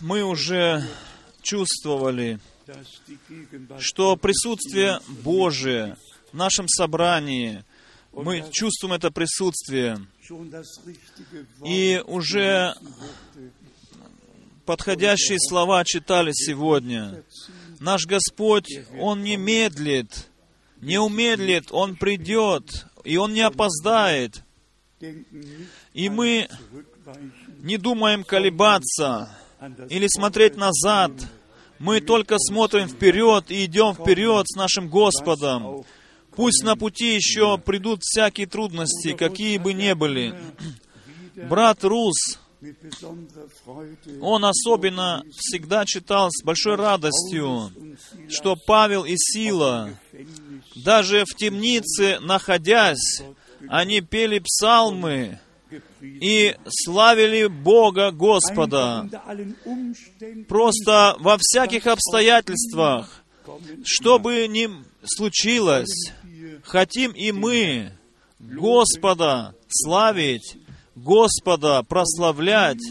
мы уже чувствовали, что присутствие Божие в нашем собрании, мы чувствуем это присутствие, и уже подходящие слова читали сегодня. Наш Господь, Он не медлит, не умедлит, Он придет, и Он не опоздает. И мы не думаем колебаться или смотреть назад. Мы только смотрим вперед и идем вперед с нашим Господом. Пусть на пути еще придут всякие трудности, какие бы ни были. Брат Рус, он особенно всегда читал с большой радостью, что Павел и Сила, даже в темнице находясь, они пели псалмы и славили Бога Господа. Просто во всяких обстоятельствах, что бы ни случилось, хотим и мы Господа славить, Господа прославлять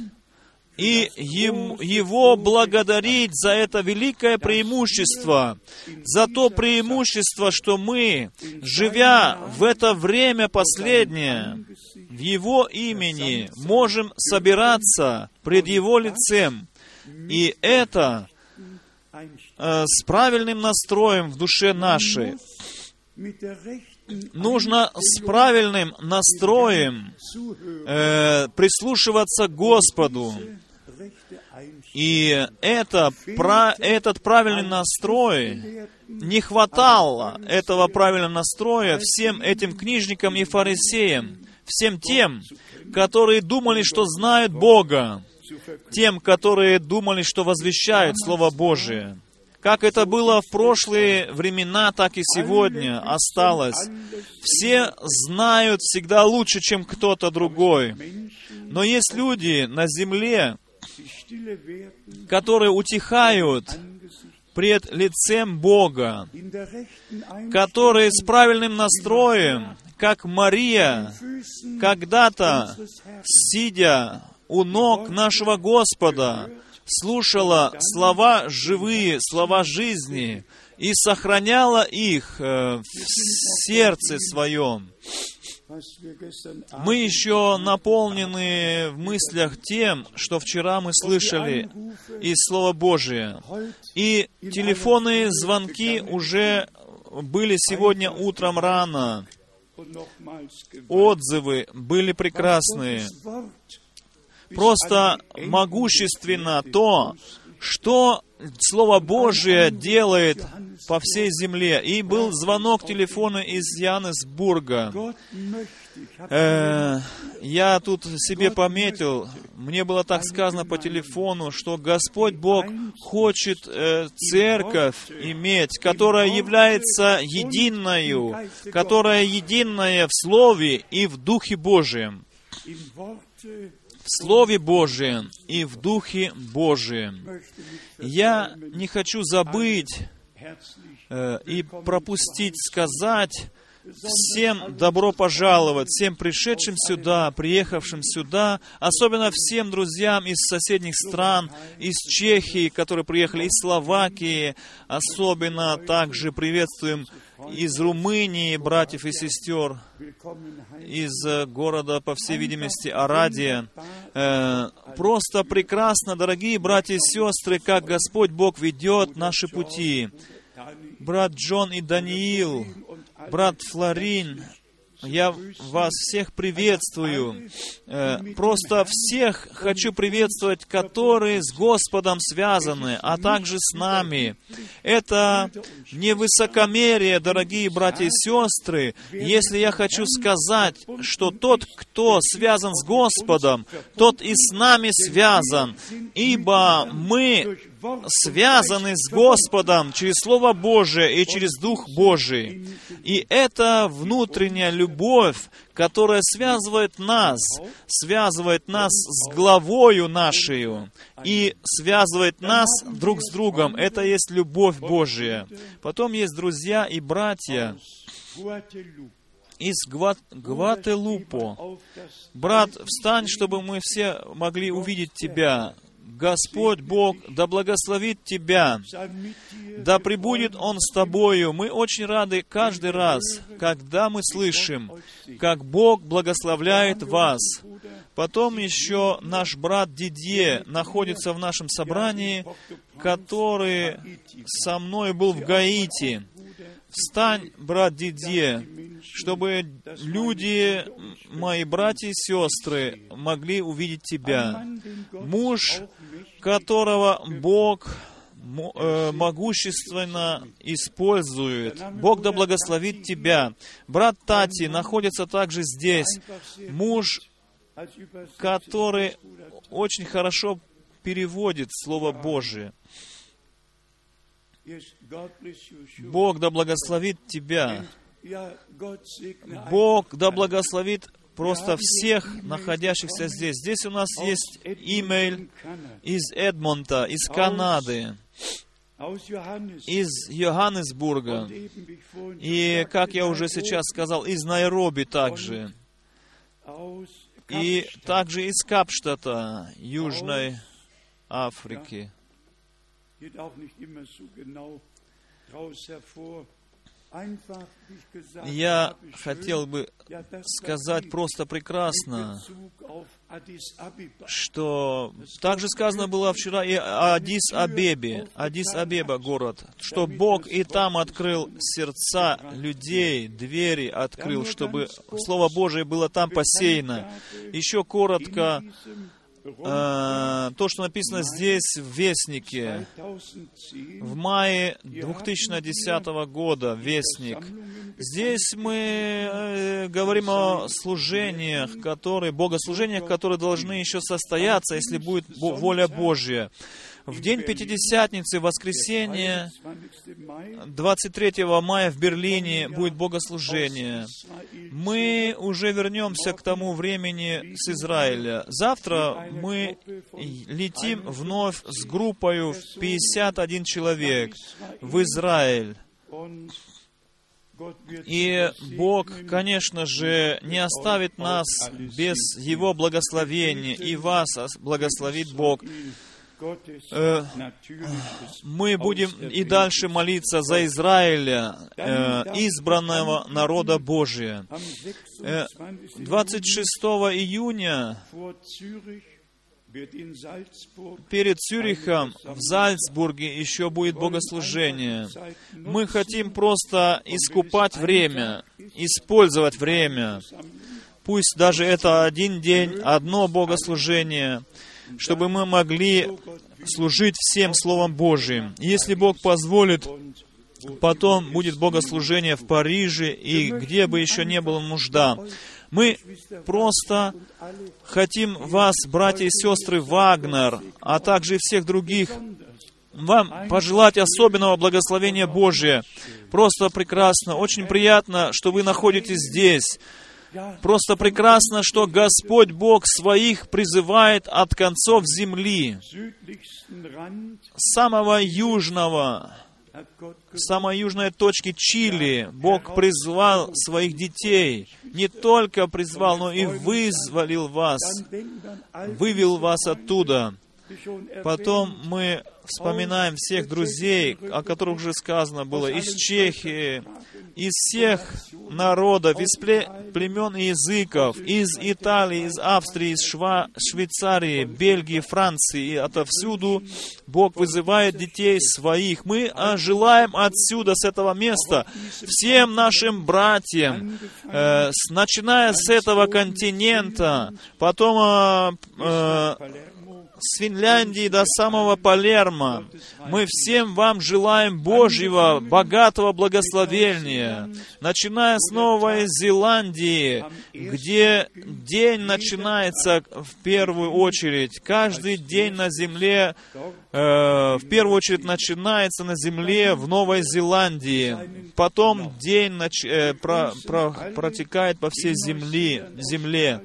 и Его благодарить за это великое преимущество, за то преимущество, что мы, живя в это время последнее, в Его имени, можем собираться пред Его лицем. И это э, с правильным настроем в душе нашей нужно с правильным настроем э, прислушиваться к Господу. И это, про, этот правильный настрой, не хватало этого правильного настроя всем этим книжникам и фарисеям, всем тем, которые думали, что знают Бога, тем, которые думали, что возвещают Слово Божие. Как это было в прошлые времена, так и сегодня осталось. Все знают всегда лучше, чем кто-то другой. Но есть люди на земле, которые утихают пред лицем Бога, которые с правильным настроем, как Мария, когда-то, сидя у ног нашего Господа, слушала слова живые, слова жизни и сохраняла их э, в сердце своем. Мы еще наполнены в мыслях тем, что вчера мы слышали из Слова Божия. И телефонные звонки уже были сегодня утром рано. Отзывы были прекрасные просто могущественно то, что Слово Божие делает по всей земле. И был звонок телефона из Янесбурга. Э, я тут себе пометил, мне было так сказано по телефону, что Господь Бог хочет э, церковь иметь, которая является единою, которая единая в Слове и в Духе Божьем в Слове Божием и в Духе Божием. Я не хочу забыть э, и пропустить сказать всем добро пожаловать, всем пришедшим сюда, приехавшим сюда, особенно всем друзьям из соседних стран, из Чехии, которые приехали, из Словакии, особенно также приветствуем из Румынии, братьев и сестер, из э, города, по всей видимости, Арадия. Э, просто прекрасно, дорогие братья и сестры, как Господь Бог ведет наши пути. Брат Джон и Даниил, брат Флорин, я вас всех приветствую. Э, просто всех хочу приветствовать, которые с Господом связаны, а также с нами. Это не высокомерие, дорогие братья и сестры, если я хочу сказать, что тот, кто связан с Господом, тот и с нами связан, ибо мы связаны с Господом через Слово Божие и через Дух Божий. И это внутренняя любовь, которая связывает нас, связывает нас с главою нашей и связывает нас друг с другом. Это есть любовь Божия. Потом есть друзья и братья из Гват... Гвателупо. Брат, встань, чтобы мы все могли увидеть тебя. Господь Бог да благословит тебя, да пребудет Он с тобою. Мы очень рады каждый раз, когда мы слышим, как Бог благословляет вас. Потом еще наш брат Дидье находится в нашем собрании, который со мной был в Гаити. Встань, брат Дидье, чтобы люди, мои братья и сестры, могли увидеть тебя. Муж, которого Бог э, могущественно использует. Бог да благословит тебя. Брат Тати находится также здесь. Муж, который очень хорошо переводит Слово Божие. Бог да благословит тебя. Бог да благословит просто всех находящихся здесь. Здесь у нас есть имейл из Эдмонта, из Канады, из Йоханнесбурга, и, как я уже сейчас сказал, из Найроби также, и также из Капштата, Южной Африки. Я хотел бы сказать просто прекрасно, что также сказано было вчера и о Адис-Абебе, Адис-Абеба город, что Бог и там открыл сердца людей, двери открыл, чтобы Слово Божие было там посеяно. Еще коротко э, то, что написано здесь в Вестнике, в мае 2010 года, Вестник. Здесь мы э, говорим о служениях, которые, богослужениях, которые должны еще состояться, если будет воля Божья. В день Пятидесятницы, воскресенье, 23 мая в Берлине будет богослужение. Мы уже вернемся к тому времени с Израиля. Завтра мы летим вновь с группой в 51 человек в Израиль. И Бог, конечно же, не оставит нас без Его благословения, и вас благословит Бог. Э, мы будем и дальше молиться за Израиля, э, избранного народа Божия. 26 э, июня перед Цюрихом в Зальцбурге еще будет богослужение. Мы хотим просто искупать время, использовать время. Пусть даже это один день, одно богослужение, чтобы мы могли служить всем Словом Божиим. Если Бог позволит, потом будет богослужение в Париже и где бы еще не было нужда. Мы просто хотим вас, братья и сестры Вагнер, а также всех других, вам пожелать особенного благословения Божия. Просто прекрасно, очень приятно, что вы находитесь здесь. Просто прекрасно, что Господь Бог своих призывает от концов земли, самого южного, самой южной точки Чили Бог призвал своих детей. Не только призвал, но и вызволил вас, вывел вас оттуда. Потом мы вспоминаем всех друзей, о которых уже сказано было, из Чехии, из всех народов, из племен и языков, из Италии, из Австрии, из Шва, Швейцарии, Бельгии, Франции, и отовсюду Бог вызывает детей своих. Мы желаем отсюда, с этого места, всем нашим братьям, э, начиная с этого континента, потом э, э, с Финляндии до самого Палермо. Мы всем вам желаем Божьего, богатого благословения, начиная с Новой Зеландии, где день начинается в первую очередь. Каждый день на земле, э, в первую очередь, начинается на земле в Новой Зеландии. Потом день нач, э, про, про, протекает по всей земле, земле.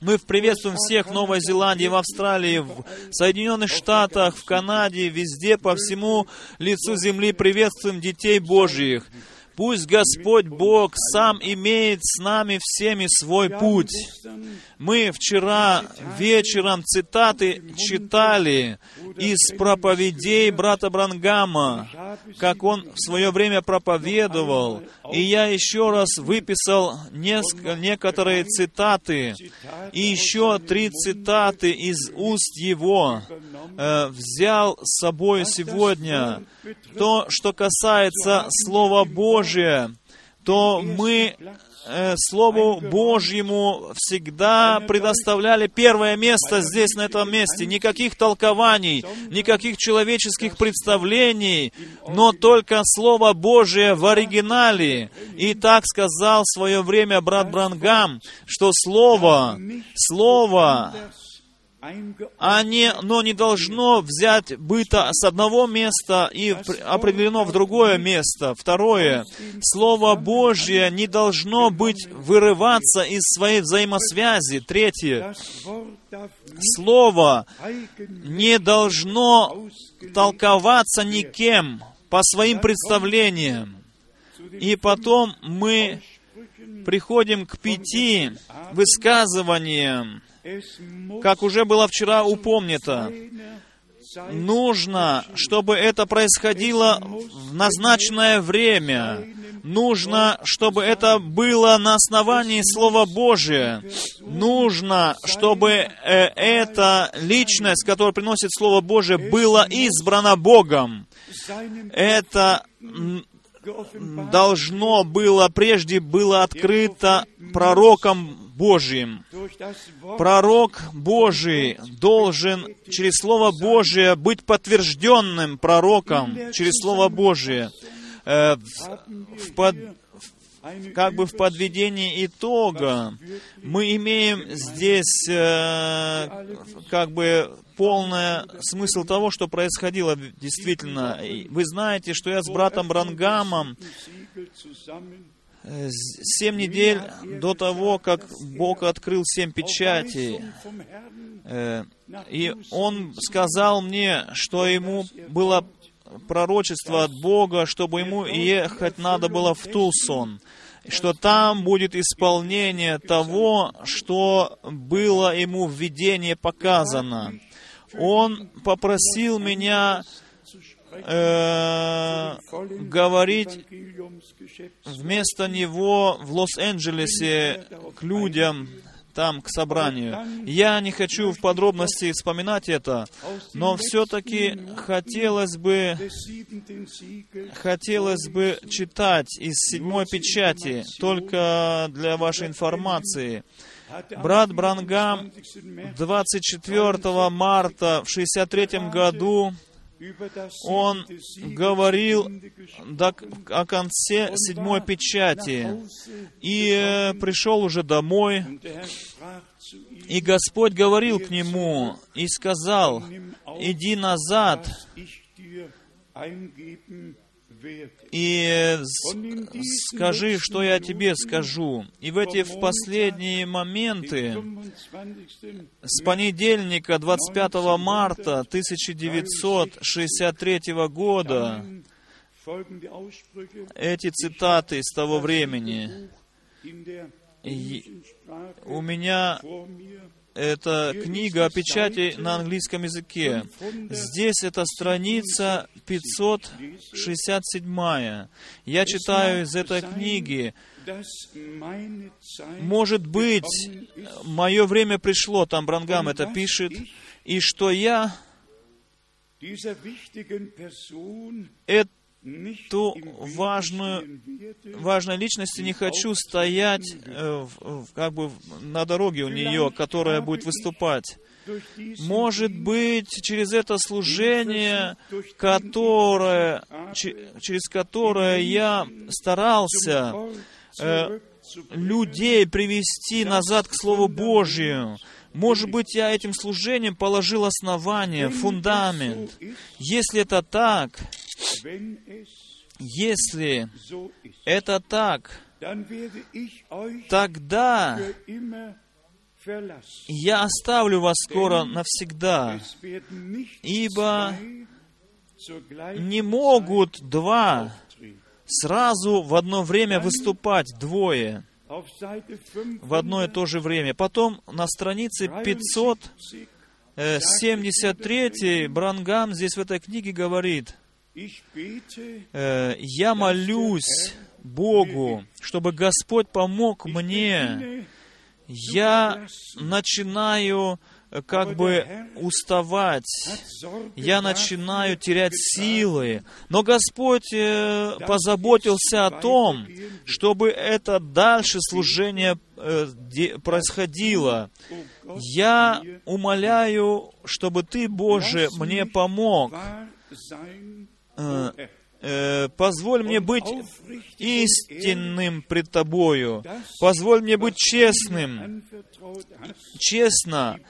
Мы приветствуем всех в Новой Зеландии, в Австралии, в Соединенных Штатах, в Канаде, везде, по всему лицу земли приветствуем детей Божьих. Пусть Господь Бог сам имеет с нами всеми свой путь. Мы вчера вечером цитаты читали из проповедей брата Брангама, как он в свое время проповедовал. И я еще раз выписал несколько, некоторые цитаты, и еще три цитаты из уст его э, взял с собой сегодня. То, что касается Слова Божия, то мы э, Слову Божьему всегда предоставляли первое место здесь, на этом месте. Никаких толкований, никаких человеческих представлений, но только Слово Божие в оригинале. И так сказал в свое время брат Брангам, что Слово, Слово не, но не должно взять быта с одного места и определено в другое место. Второе, Слово Божье не должно быть вырываться из своей взаимосвязи. Третье, Слово не должно толковаться никем по своим представлениям. И потом мы приходим к пяти высказываниям, как уже было вчера упомнито, нужно, чтобы это происходило в назначенное время. Нужно, чтобы это было на основании Слова Божия. Нужно, чтобы э, эта личность, которая приносит Слово Божие, была избрана Богом. Это должно было, прежде было открыто пророком Божьим. Пророк Божий должен через Слово Божие быть подтвержденным пророком через Слово Божие. Э, в, под, как бы в подведении итога мы имеем здесь э, как бы полный смысл того, что происходило действительно. Вы знаете, что я с братом Брангамом Э, семь недель до того, как Бог открыл семь печатей, э, и Он сказал мне, что ему было пророчество от Бога, чтобы ему ехать надо было в Тулсон, что там будет исполнение того, что было ему в видении показано. Он попросил меня э, говорить вместо него в Лос-Анджелесе к людям, там, к собранию. Я не хочу в подробности вспоминать это, но все-таки хотелось бы, хотелось бы читать из седьмой печати, только для вашей информации. Брат Брангам 24 марта в 63 году он говорил о конце седьмой печати. И э, пришел уже домой, и Господь говорил к нему и сказал, иди назад и скажи, что я тебе скажу. И в эти в последние моменты, с понедельника 25 марта 1963 года, эти цитаты с того времени, у меня это книга о печати на английском языке. Здесь это страница 567. Я читаю из этой книги. Может быть, мое время пришло, там Брангам это пишет, и что я эту важную, важной личности не хочу стоять э, в, как бы на дороге у нее, которая будет выступать. Может быть, через это служение, которое, через которое я старался э, людей привести назад к Слову Божию, может быть, я этим служением положил основание, фундамент. Если это так, если это так, тогда я оставлю вас скоро навсегда, ибо не могут два сразу в одно время выступать двое в одно и то же время. Потом на странице 573 Брангам здесь в этой книге говорит, э, «Я молюсь Богу, чтобы Господь помог мне. Я начинаю как бы уставать, я начинаю терять силы. Но Господь э, позаботился о том, чтобы это дальше служение э, происходило. Я умоляю, чтобы Ты, Боже, мне помог э, Э, позволь мне быть истинным пред Тобою, позволь мне быть честным, честно,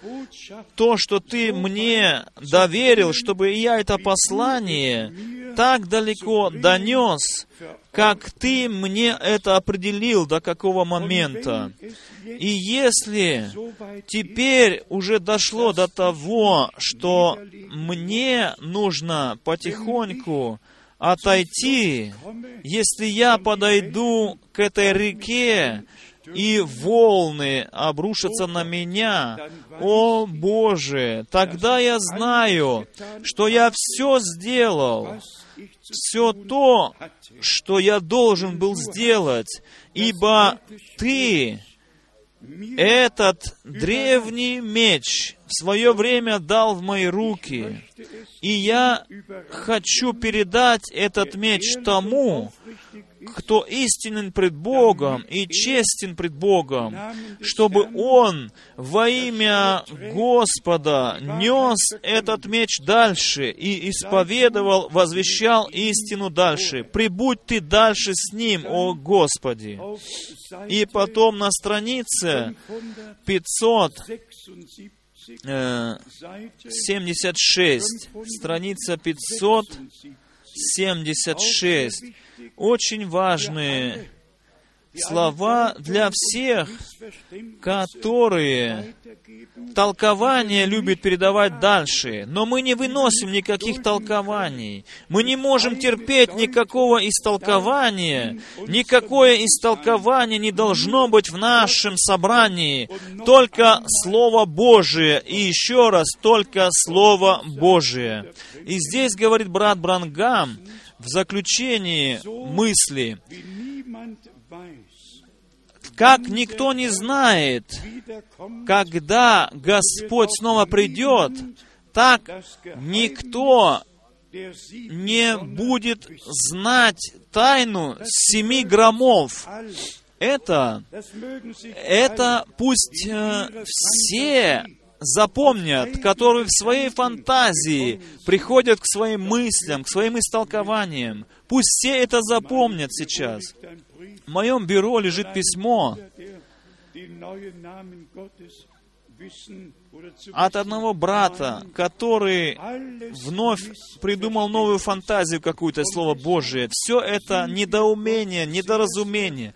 то, что Ты мне доверил, чтобы я это послание так далеко донес, как Ты мне это определил, до какого момента. И если теперь уже дошло до того, что мне нужно потихоньку отойти, если я подойду к этой реке, и волны обрушатся на меня, о Боже, тогда я знаю, что я все сделал, все то, что я должен был сделать, ибо Ты этот древний меч в свое время дал в мои руки, и я хочу передать этот меч тому, кто истинен пред Богом и честен пред Богом, чтобы он во имя Господа нес этот меч дальше и исповедовал, возвещал истину дальше. Прибудь ты дальше с ним, о Господи. И потом на странице 500 76, страница 576. Очень важные слова для всех, которые толкование любят передавать дальше, но мы не выносим никаких толкований. Мы не можем терпеть никакого истолкования. Никакое истолкование не должно быть в нашем собрании. Только Слово Божие. И еще раз, только Слово Божие. И здесь говорит брат Брангам в заключении мысли, как никто не знает, когда Господь снова придет, так никто не будет знать тайну семи громов. Это, это пусть э, все запомнят, которые в своей фантазии приходят к своим мыслям, к своим истолкованиям. Пусть все это запомнят сейчас. В моем бюро лежит письмо от одного брата, который вновь придумал новую фантазию какую-то, Слово Божие. Все это недоумение, недоразумение.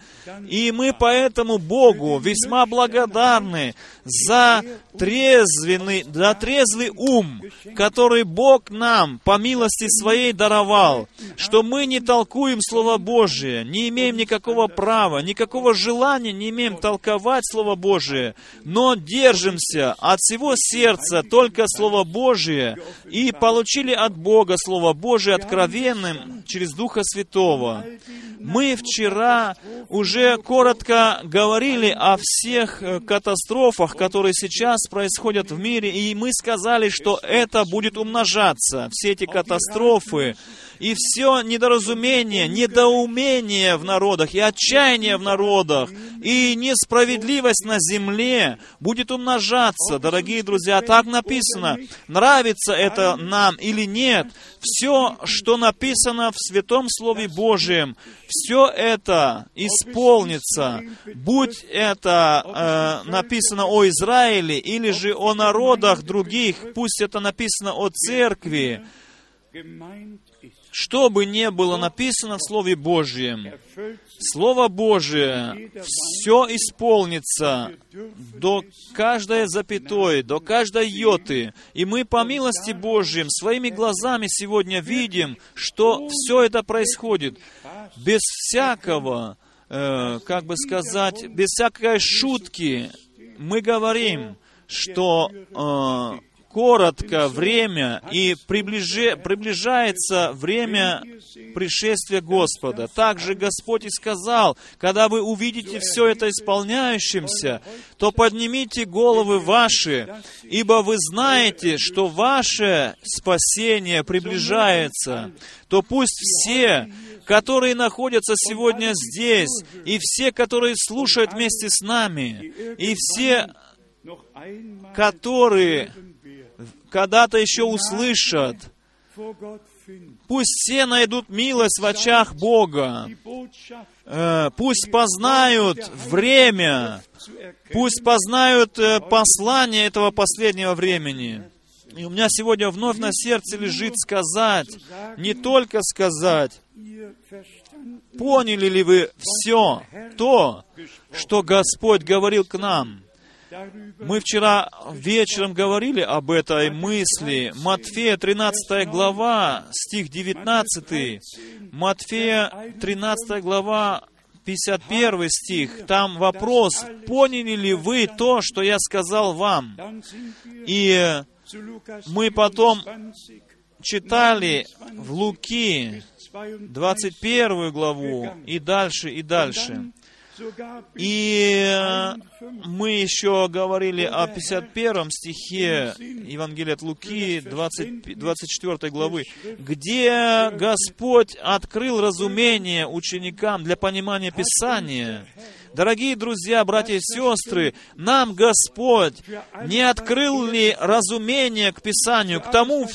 И мы поэтому Богу весьма благодарны за трезвенный, за трезвый ум, который Бог нам по милости своей даровал, что мы не толкуем Слово Божие, не имеем никакого права, никакого желания не имеем толковать Слово Божие, но держимся от всего сердца только Слово Божие и получили от Бога Слово Божие откровенным через Духа Святого. Мы вчера уже коротко говорили о всех э, катастрофах, которые сейчас происходят в мире, и мы сказали, что это будет умножаться, все эти катастрофы, и все недоразумение, недоумение в народах, и отчаяние в народах, и несправедливость на земле будет умножаться. Дорогие друзья, так написано. Нравится это нам или нет, все, что написано в Святом Слове Божьем, все это исполнится, будь это э, написано о Израиле или же о народах других, пусть это написано о церкви, что бы ни было написано в Слове Божьем, Слово Божие все исполнится до каждой запятой, до каждой йоты. И мы по милости Божьим своими глазами сегодня видим, что все это происходит. без всякого, э, как бы сказать, без всякой шутки мы говорим, что э, коротко время и приближе, приближается время пришествия Господа. Также Господь и сказал, когда вы увидите все это исполняющимся, то поднимите головы ваши, ибо вы знаете, что ваше спасение приближается. То пусть все, которые находятся сегодня здесь, и все, которые слушают вместе с нами, и все, которые когда-то еще услышат. Пусть все найдут милость в очах Бога. Э, пусть познают время. Пусть познают э, послание этого последнего времени. И у меня сегодня вновь на сердце лежит сказать, не только сказать, поняли ли вы все то, что Господь говорил к нам. Мы вчера вечером говорили об этой мысли. Матфея 13 глава, стих 19. Матфея 13 глава, 51 стих. Там вопрос, поняли ли вы то, что я сказал вам? И мы потом читали в Луки 21 главу и дальше, и дальше. И э, мы еще говорили о 51 стихе Евангелия от Луки, 20, 24 главы, где Господь открыл разумение ученикам для понимания Писания. Дорогие друзья, братья и сестры, нам Господь не открыл ли разумение к Писанию, к тому,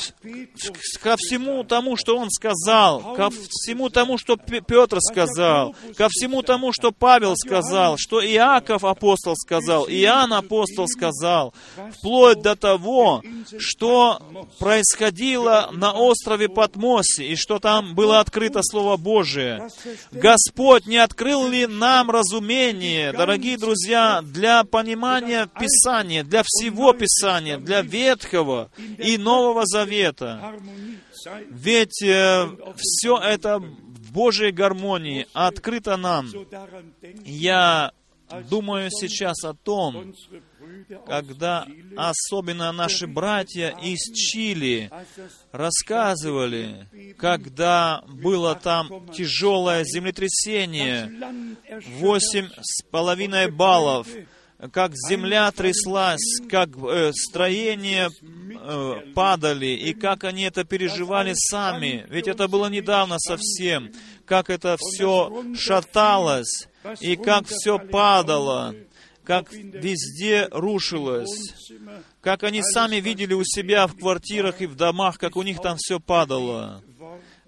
ко всему тому, что Он сказал, ко всему тому, что Петр сказал, ко всему тому, что Павел сказал, что Иаков апостол сказал, Иоанн апостол сказал, вплоть до того, что происходило на острове Патмосе, и что там было открыто Слово Божие. Господь не открыл ли нам разумение разумение, дорогие друзья, для понимания Писания, для всего Писания, для Ветхого и Нового Завета. Ведь э, все это в Божьей гармонии открыто нам. Я думаю сейчас о том, когда особенно наши братья из Чили рассказывали, когда было там тяжелое землетрясение, восемь с половиной баллов, как земля тряслась, как э, строения э, падали, и как они это переживали сами. Ведь это было недавно совсем, как это все шаталось, и как все падало как везде рушилось, как они сами видели у себя в квартирах и в домах, как у них там все падало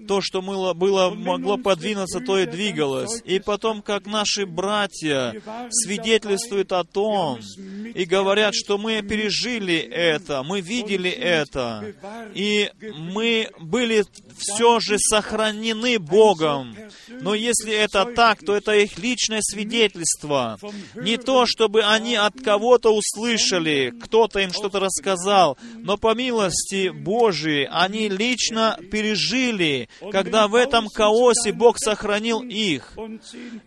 то, что было, было, могло подвинуться, то и двигалось. И потом, как наши братья свидетельствуют о том и говорят, что мы пережили это, мы видели это, и мы были все же сохранены Богом. Но если это так, то это их личное свидетельство. Не то, чтобы они от кого-то услышали, кто-то им что-то рассказал, но по милости Божией они лично пережили когда в этом хаосе Бог сохранил их.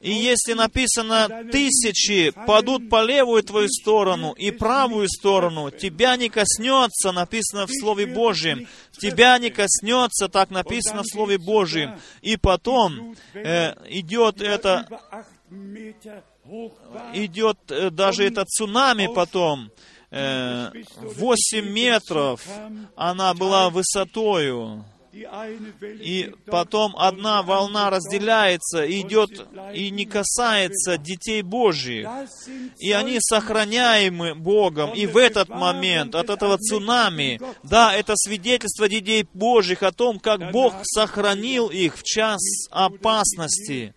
И если написано, тысячи падут по левую твою сторону и правую сторону, тебя не коснется, написано в Слове Божьем, тебя не коснется, так написано в Слове Божьем. И потом э, идет это, идет э, даже это цунами потом, 8 э, метров она была высотою. И потом одна волна разделяется, идет и не касается детей Божьих. И они сохраняемы Богом. И в этот момент, от этого цунами, да, это свидетельство детей Божьих о том, как Бог сохранил их в час опасности.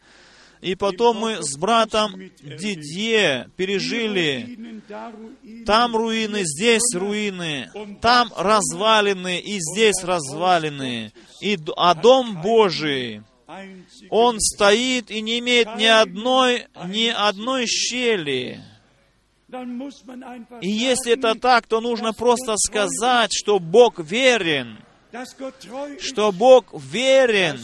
И потом мы с братом Дидье пережили там руины, здесь руины, там развалины и здесь развалины. И, а дом Божий, он стоит и не имеет ни одной, ни одной щели. И если это так, то нужно просто сказать, что Бог верен, что Бог верен,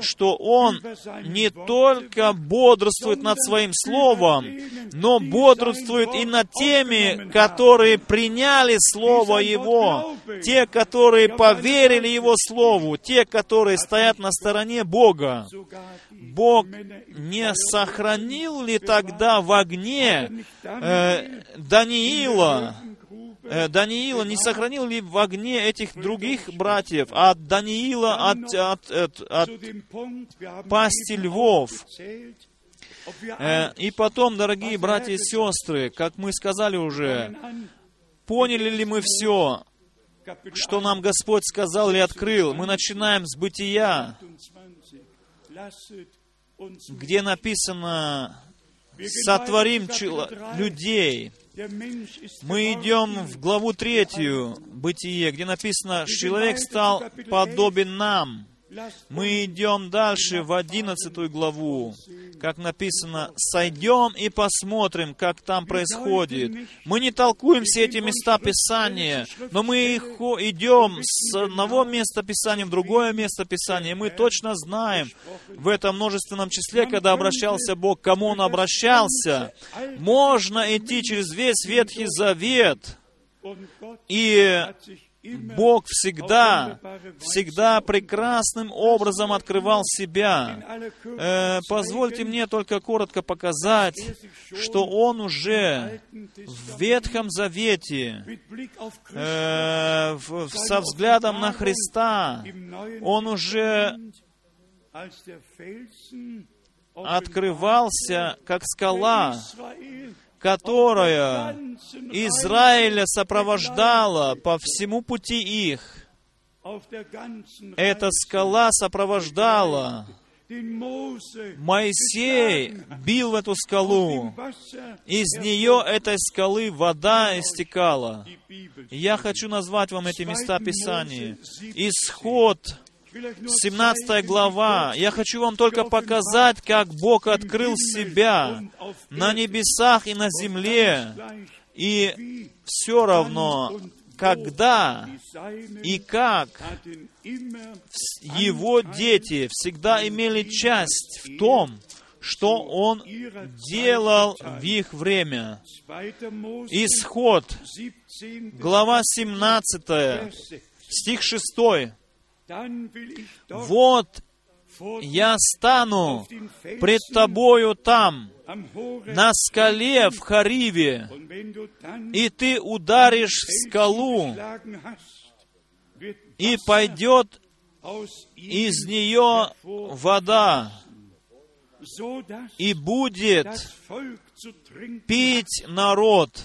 что Он не только бодрствует над Своим Словом, но бодрствует и над теми, которые приняли Слово Его, те, которые поверили Его Слову, те, которые стоят на стороне Бога. Бог не сохранил ли тогда в огне э, Даниила, Даниила не сохранил ли в огне этих других братьев, от Даниила, от, от, от, от пасти львов? Э, и потом, дорогие братья и сестры, как мы сказали уже, поняли ли мы все, что нам Господь сказал или открыл? Мы начинаем с бытия, где написано «сотворим людей». Мы идем в главу третью Бытие, где написано «человек стал подобен нам». Мы идем дальше в одиннадцатую главу, как написано, «Сойдем и посмотрим, как там происходит». Мы не толкуем все эти места Писания, но мы идем с одного места Писания в другое место Писания. Мы точно знаем в этом множественном числе, когда обращался Бог, кому Он обращался. Можно идти через весь Ветхий Завет, и Бог всегда, всегда прекрасным образом открывал себя. Э, позвольте мне только коротко показать, что Он уже в Ветхом Завете, э, в, со взглядом на Христа, Он уже открывался как скала, которая Израиля сопровождала по всему пути их. Эта скала сопровождала. Моисей бил в эту скалу. Из нее, этой скалы, вода истекала. Я хочу назвать вам эти места Писания. Исход 17 глава. Я хочу вам только показать, как Бог открыл себя на небесах и на земле. И все равно, когда и как его дети всегда имели часть в том, что Он делал в их время. Исход, глава 17, стих 6. Вот я стану пред тобою там, на скале в Хариве, и ты ударишь в скалу, и пойдет из нее вода, и будет пить народ.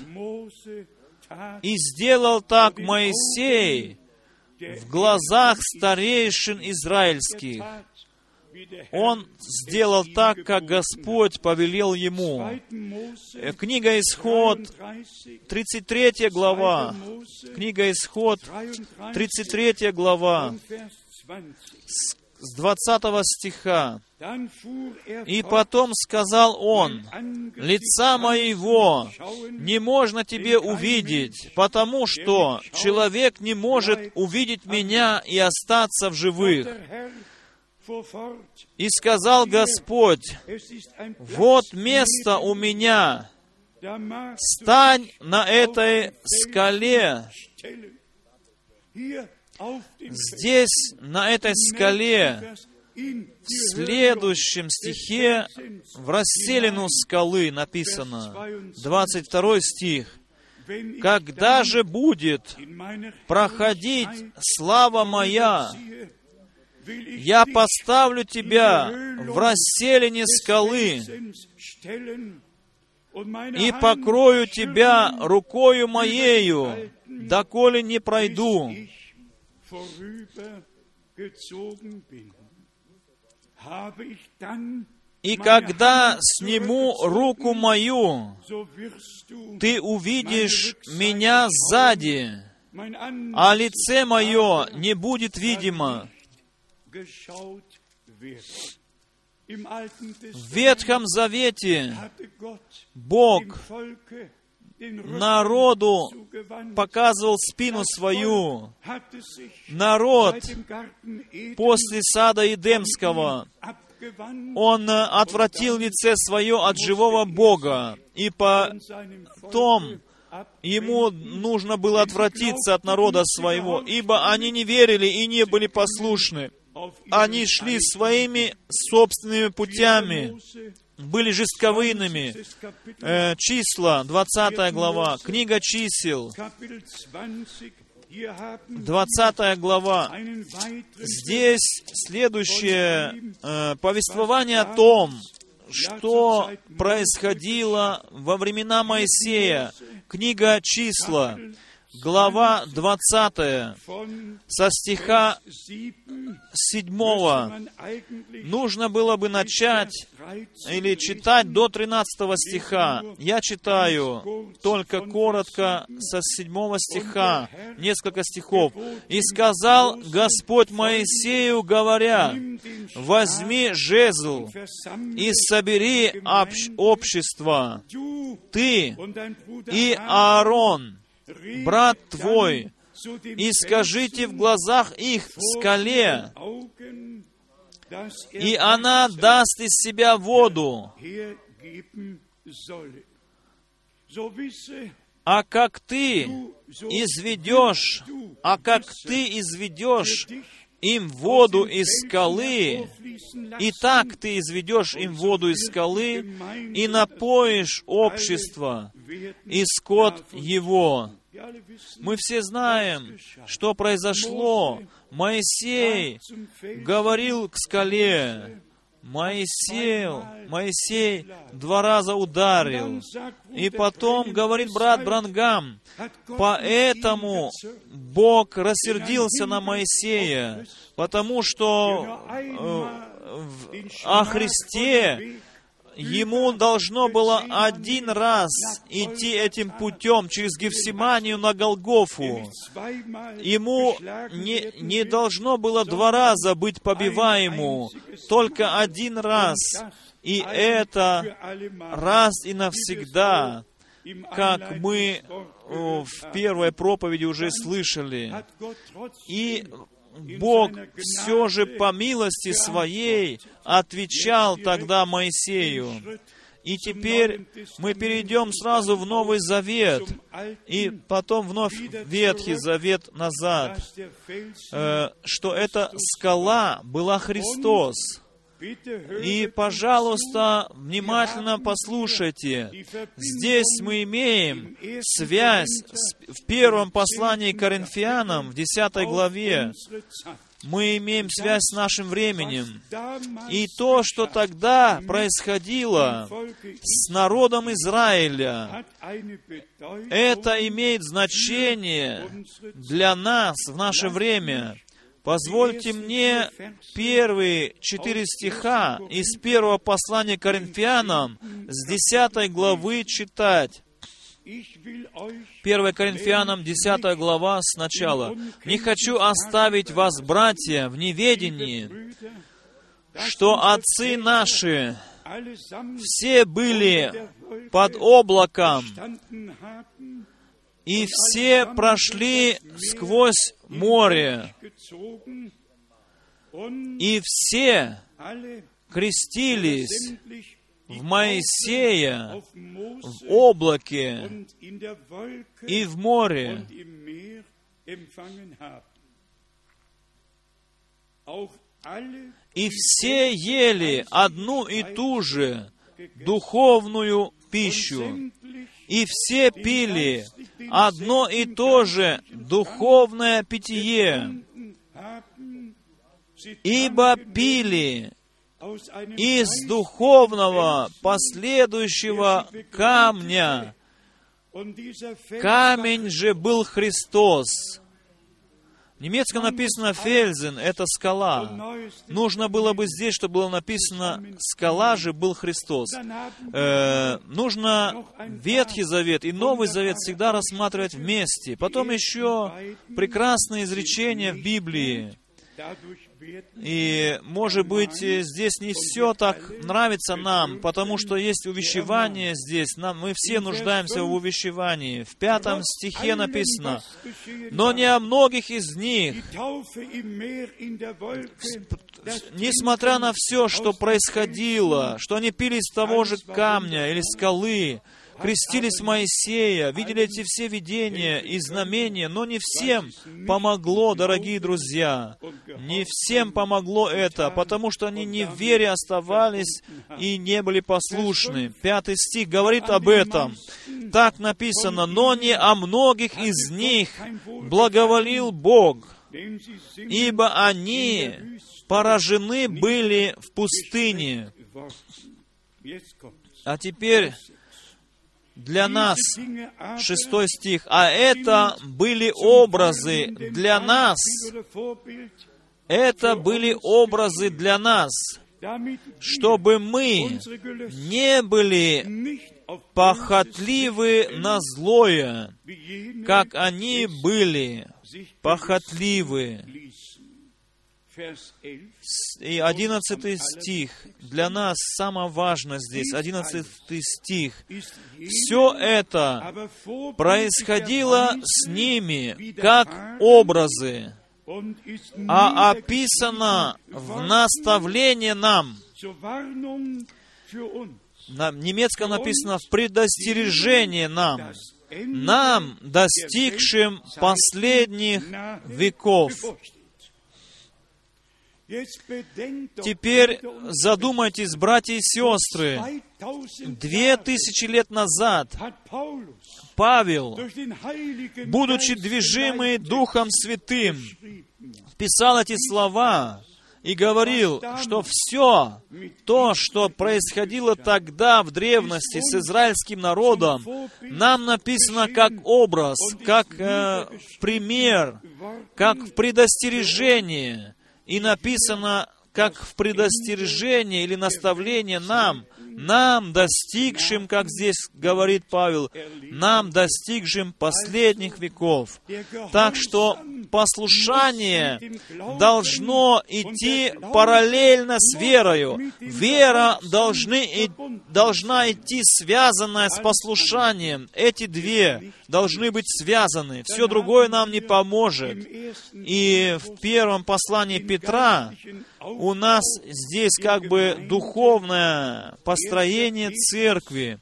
И сделал так Моисей в глазах старейшин израильских. Он сделал так, как Господь повелел ему. Э, книга Исход, 33 глава. Книга Исход, 33 глава, с 20 стиха. И потом сказал он, «Лица моего не можно тебе увидеть, потому что человек не может увидеть меня и остаться в живых». И сказал Господь, «Вот место у меня, стань на этой скале, здесь, на этой скале, в следующем стихе в расселину скалы написано, 22 стих, «Когда же будет проходить слава моя, я поставлю тебя в расселине скалы и покрою тебя рукою моею, доколе не пройду». И когда сниму руку мою, ты увидишь меня сзади, а лице мое не будет видимо. В Ветхом Завете Бог народу показывал спину свою. Народ после сада Эдемского, он отвратил лице свое от живого Бога, и потом ему нужно было отвратиться от народа своего, ибо они не верили и не были послушны. Они шли своими собственными путями были жестковыйными. Э, числа, 20 глава, книга чисел, 20 глава. Здесь следующее э, повествование о том, что происходило во времена Моисея. Книга числа, глава 20, со стиха 7. Нужно было бы начать или читать до 13 стиха. Я читаю только коротко со 7 стиха, несколько стихов. «И сказал Господь Моисею, говоря, возьми жезл и собери общ- общество, ты и Аарон, брат твой, и скажите в глазах их скале, и она даст из себя воду. А как ты изведешь, а как ты изведешь им воду из скалы, и так ты изведешь им воду из скалы, и напоишь общество, и скот его. Мы все знаем, что произошло. Моисей говорил к скале, Моисей, Моисей два раза ударил. И потом говорит брат Брангам, поэтому Бог рассердился на Моисея, потому что э, о Христе ему должно было один раз идти этим путем через Гефсиманию на Голгофу. Ему не, не должно было два раза быть побиваемому, только один раз. И это раз и навсегда, как мы в первой проповеди уже слышали. И Бог все же по милости своей отвечал тогда Моисею. И теперь мы перейдем сразу в Новый Завет, и потом вновь Ветхий Завет назад, э, что эта скала была Христос. И, пожалуйста, внимательно послушайте. Здесь мы имеем связь в первом послании к Коринфянам, в 10 главе. Мы имеем связь с нашим временем. И то, что тогда происходило с народом Израиля, это имеет значение для нас в наше время. Позвольте мне первые четыре стиха из первого послания Коринфянам с десятой главы читать. 1 Коринфянам 10 глава сначала. «Не хочу оставить вас, братья, в неведении, что отцы наши все были под облаком, и все прошли сквозь море, и все крестились в Моисея, в облаке и в море. И все ели одну и ту же духовную пищу, и все пили одно и то же духовное питье, ибо пили из духовного последующего камня. Камень же был Христос. В немецком написано «фельзен» — это скала. Нужно было бы здесь, чтобы было написано «скала же был Христос». Э, нужно Ветхий Завет и Новый Завет всегда рассматривать вместе. Потом еще прекрасное изречение в Библии. И, может быть, здесь не все так нравится нам, потому что есть увещевание здесь. Нам, мы все нуждаемся в увещевании. В пятом стихе написано, «Но не о многих из них, несмотря на все, что происходило, что они пили из того же камня или скалы, крестились Моисея, видели эти все видения и знамения, но не всем помогло, дорогие друзья. Не всем помогло это, потому что они не в вере оставались и не были послушны. Пятый стих говорит об этом. Так написано, но не о многих из них благоволил Бог, ибо они поражены были в пустыне. А теперь для нас, шестой стих, а это были образы для нас. Это были образы для нас, чтобы мы не были похотливы на злое, как они были похотливы. И одиннадцатый стих. Для нас самое важное здесь, одиннадцатый стих. Все это происходило с ними как образы, а описано в наставлении нам. На немецком написано в предостережение нам, нам, достигшим последних веков. Теперь задумайтесь, братья и сестры, две тысячи лет назад Павел, будучи движимый Духом Святым, писал эти слова и говорил, что все то, что происходило тогда в древности с израильским народом, нам написано как образ, как э, пример, как предостережение и написано как в предостережение или наставление нам, нам, достигшим, как здесь говорит Павел, нам, достигшим последних веков. Так что послушание должно идти параллельно с верою. Вера должны, должна идти связанная с послушанием. Эти две должны быть связаны. Все другое нам не поможет. И в первом послании Петра у нас здесь как бы духовное построение церкви.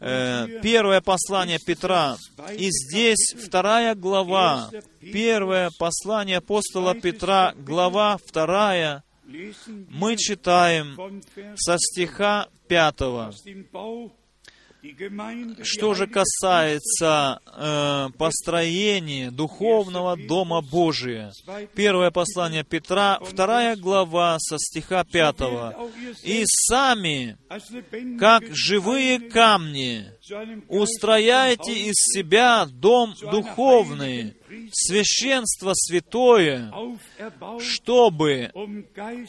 Э, первое послание Петра. И здесь вторая глава. Первое послание апостола Петра, глава вторая. Мы читаем со стиха пятого. Что же касается э, построения духовного Дома Божия, первое послание Петра, вторая глава со стиха пятого. «И сами, как живые камни, устрояйте из себя дом духовный, священство святое, чтобы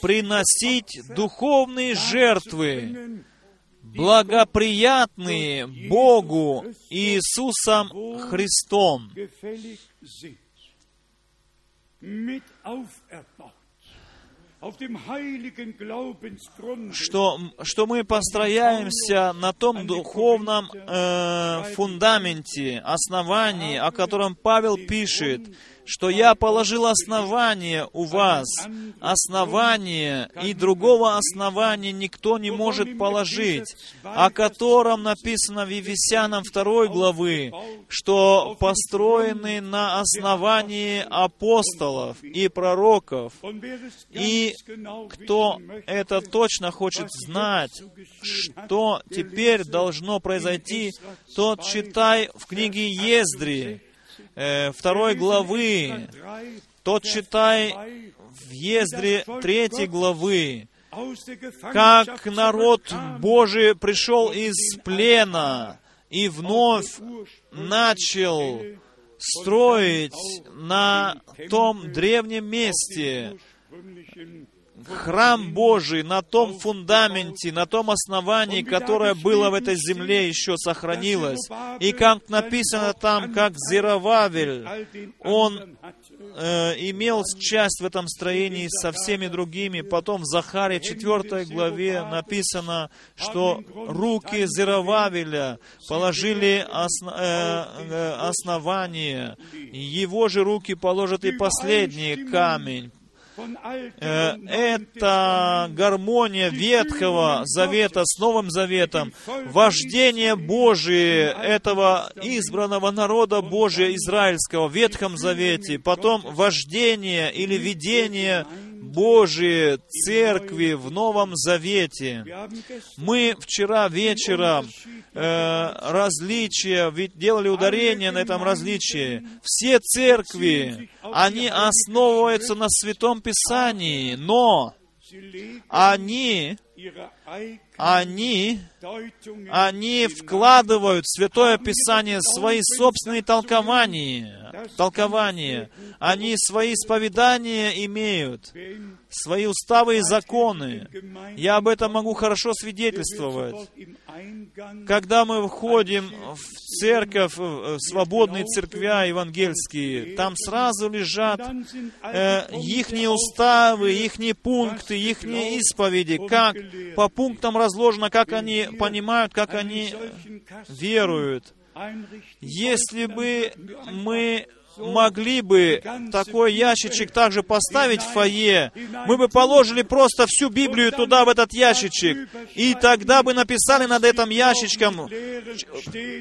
приносить духовные жертвы, благоприятные Богу Иисусом Христом. Что, что мы построяемся на том духовном э, фундаменте, основании, о котором Павел пишет, что я положил основание у вас, основание, и другого основания никто не может положить, о котором написано в Ефесянам 2 главы, что построены на основании апостолов и пророков. И кто это точно хочет знать, что теперь должно произойти, тот читай в книге Ездри, э, второй главы, тот читай в Ездре третьей главы, как народ Божий пришел из плена и вновь начал строить на том древнем месте храм Божий на том фундаменте, на том основании, которое было в этой земле, еще сохранилось. И как написано там, как Зеровавель, он э, имел часть в этом строении со всеми другими. Потом в Захаре 4 главе написано, что руки Зеровавеля положили осно, э, э, основание, его же руки положат и последний камень. Э, это гармония Ветхого Завета с Новым Заветом, вождение Божие этого избранного народа Божия израильского в Ветхом Завете, потом вождение или видение Божие Церкви в Новом Завете. Мы вчера вечером э, различия, ведь делали ударение на этом различии. Все церкви, они основываются на Святом Писании, но они, они, они вкладывают в Святое Писание свои собственные толкования, толкования. Они свои исповедания имеют, свои уставы и законы. Я об этом могу хорошо свидетельствовать. Когда мы входим в церковь, в свободные церквя евангельские, там сразу лежат э, ихние уставы, ихние пункты, ихние исповеди, как по пунктам разложено, как они понимают, как они веруют. Если бы мы могли бы такой ящичек также поставить в фойе, мы бы положили просто всю Библию туда, в этот ящичек, и тогда бы написали над этим ящичком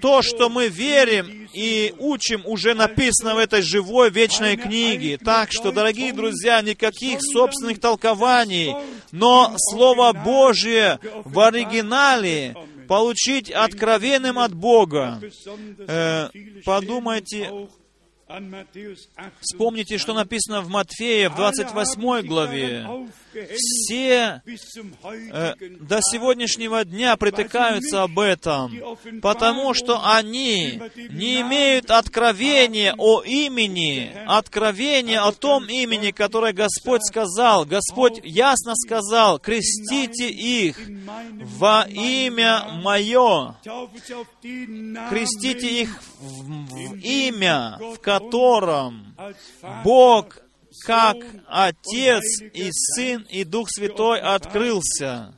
то, что мы верим и учим, уже написано в этой живой вечной книге. Так что, дорогие друзья, никаких собственных толкований, но Слово Божье в оригинале получить откровенным от Бога. Э, подумайте Вспомните, что написано в Матфея в 28 главе. Все э, до сегодняшнего дня притыкаются об этом, потому что они не имеют откровения о имени, откровения о том имени, которое Господь сказал. Господь ясно сказал, крестите их во имя Мое. Крестите их в, в имя, в котором Бог как Отец и Сын и Дух Святой открылся,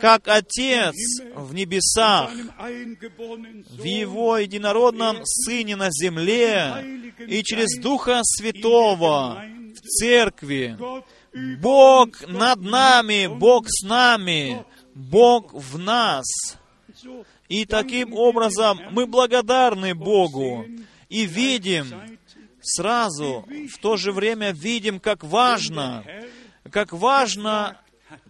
как Отец в небесах, в Его единородном Сыне на земле и через Духа Святого в Церкви. Бог над нами, Бог с нами, Бог в нас. И таким образом мы благодарны Богу и видим, сразу в то же время видим, как важно, как важно,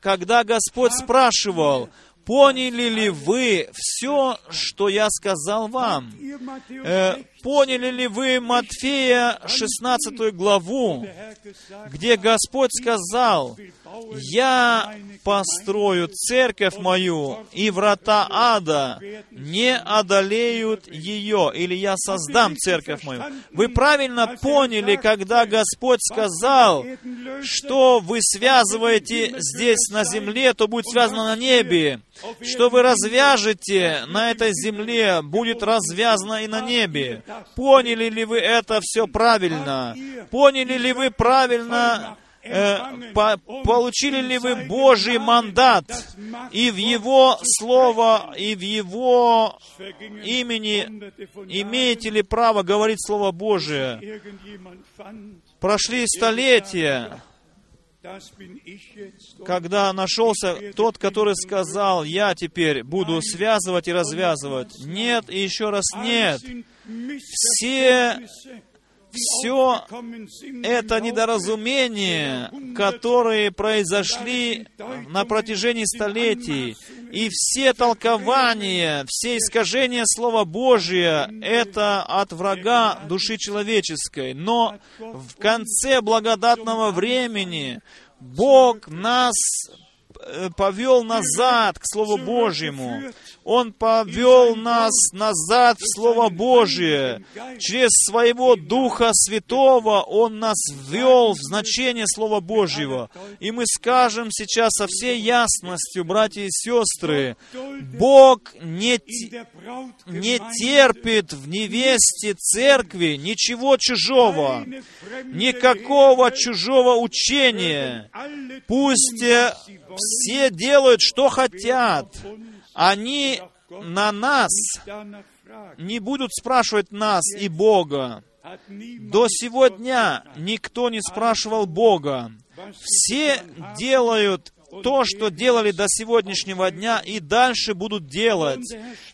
когда Господь спрашивал, поняли ли вы все, что я сказал вам? Э, поняли ли вы Матфея 16 главу, где Господь сказал, «Я построю церковь мою, и врата ада не одолеют ее, или я создам церковь мою». Вы правильно поняли, когда Господь сказал, что вы связываете здесь на земле, то будет связано на небе. Что вы развяжете на этой земле, будет развязано и на небе. Поняли ли вы это все правильно? Поняли ли вы правильно э, по, получили ли вы Божий мандат, и в Его Слово, и в Его имени имеете ли право говорить Слово Божие? Прошли столетия, когда нашелся тот, который сказал, я теперь буду связывать и развязывать. Нет, и еще раз нет. Все все это недоразумения, которые произошли на протяжении столетий, и все толкования, все искажения Слова Божия, это от врага души человеческой. Но в конце благодатного времени Бог нас повел назад к Слову Божьему. Он повел нас назад в Слово Божие. Через Своего Духа Святого Он нас ввел в значение Слова Божьего. И мы скажем сейчас со всей ясностью, братья и сестры, Бог не, не терпит в невесте церкви ничего чужого, никакого чужого учения. Пусть э, все делают, что хотят. Они на нас не будут спрашивать нас и Бога. До сегодня никто не спрашивал Бога. Все делают то, что делали до сегодняшнего дня и дальше будут делать.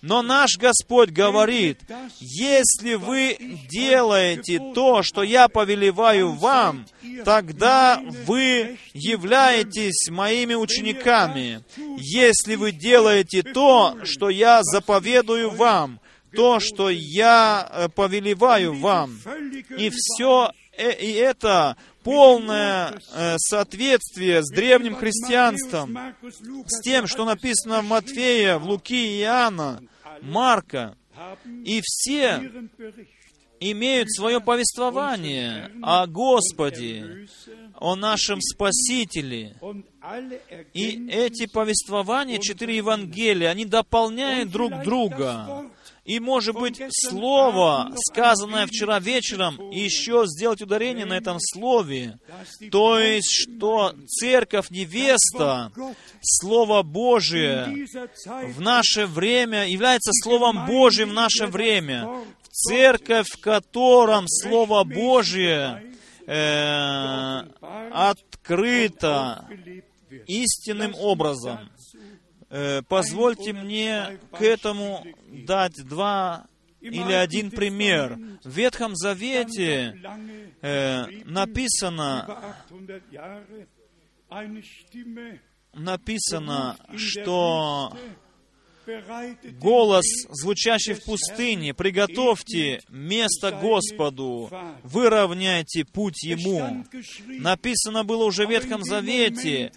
Но наш Господь говорит, если вы делаете то, что я повелеваю вам, тогда вы являетесь моими учениками. Если вы делаете то, что я заповедую вам, то, что я э, повелеваю вам, и все э, и это полное э, соответствие с древним христианством, с тем, что написано в Матфея, в Луки Иоанна, Марка. И все имеют свое повествование о Господе, о нашем Спасителе. И эти повествования, четыре Евангелия, они дополняют друг друга. И, может быть, слово, сказанное вчера вечером, еще сделать ударение на этом слове. То есть, что церковь невеста, Слово Божие в наше время является Словом Божьим в наше время. Церковь, в котором Слово Божие э, открыто истинным образом. Э, позвольте мне к этому дать два или один пример. В Ветхом Завете э, написано, написано, что голос, звучащий в пустыне, «Приготовьте место Господу, выровняйте путь Ему». Написано было уже в Ветхом Завете,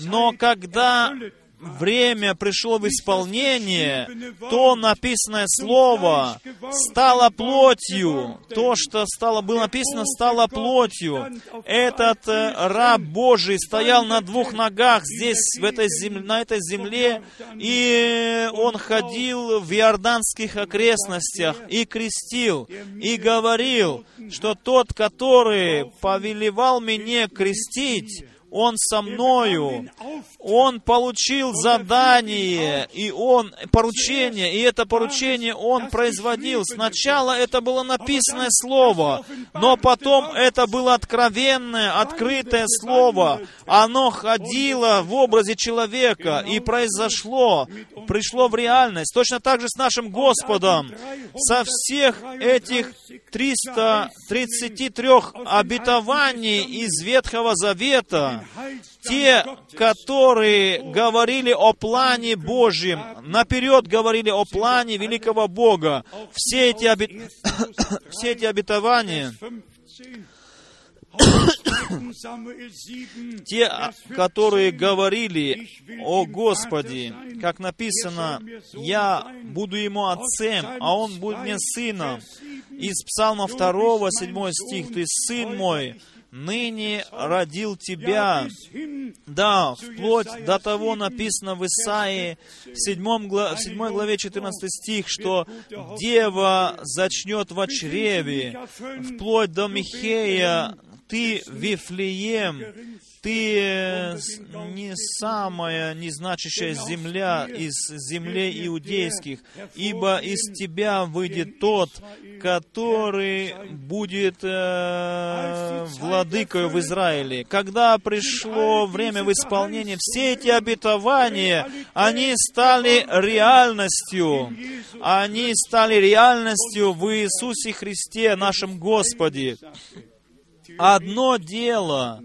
но когда время пришло в исполнение, то написанное слово стало плотью. То, что стало, было написано, стало плотью. Этот э, раб Божий стоял на двух ногах здесь, в этой земле, на этой земле, и он ходил в иорданских окрестностях и крестил, и говорил, что тот, который повелевал мне крестить, он со мною. Он получил задание, и он поручение, и это поручение он производил. Сначала это было написанное слово, но потом это было откровенное, открытое слово. Оно ходило в образе человека, и произошло, пришло в реальность. Точно так же с нашим Господом. Со всех этих 333 обетований из Ветхого Завета, те, которые говорили о плане Божьем, наперед говорили о плане великого Бога, все эти, обет... все эти обетования, те, которые говорили о Господе, как написано, «Я буду ему отцем, а он будет мне сыном». Из Псалма 2, 7 стих, «Ты сын мой, ныне родил тебя». Да, вплоть до того написано в Исаии, в 7, глав, в 7 главе 14 стих, что «Дева зачнет в чреве», вплоть до Михея, «Ты, Вифлеем, ты не самая незначащая земля из землей иудейских, ибо из тебя выйдет тот, который будет э, владыкой в Израиле. Когда пришло время в исполнение, все эти обетования, они стали реальностью. Они стали реальностью в Иисусе Христе, нашем Господе. Одно дело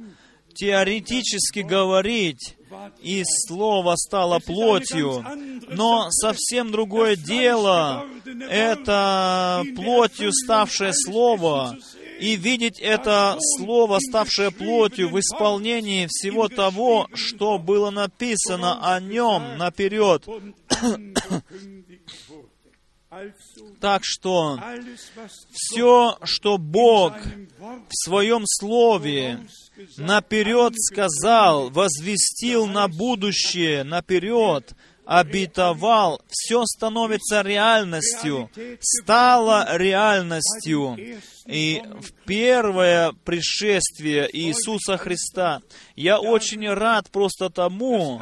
теоретически говорить, и Слово стало плотью, но совсем другое дело — это плотью ставшее Слово, и видеть это Слово, ставшее плотью, в исполнении всего того, что было написано о нем наперед. Так что все, что Бог в Своем Слове наперед сказал, возвестил на будущее, наперед, обетовал, все становится реальностью, стало реальностью. И в первое пришествие Иисуса Христа я очень рад просто тому,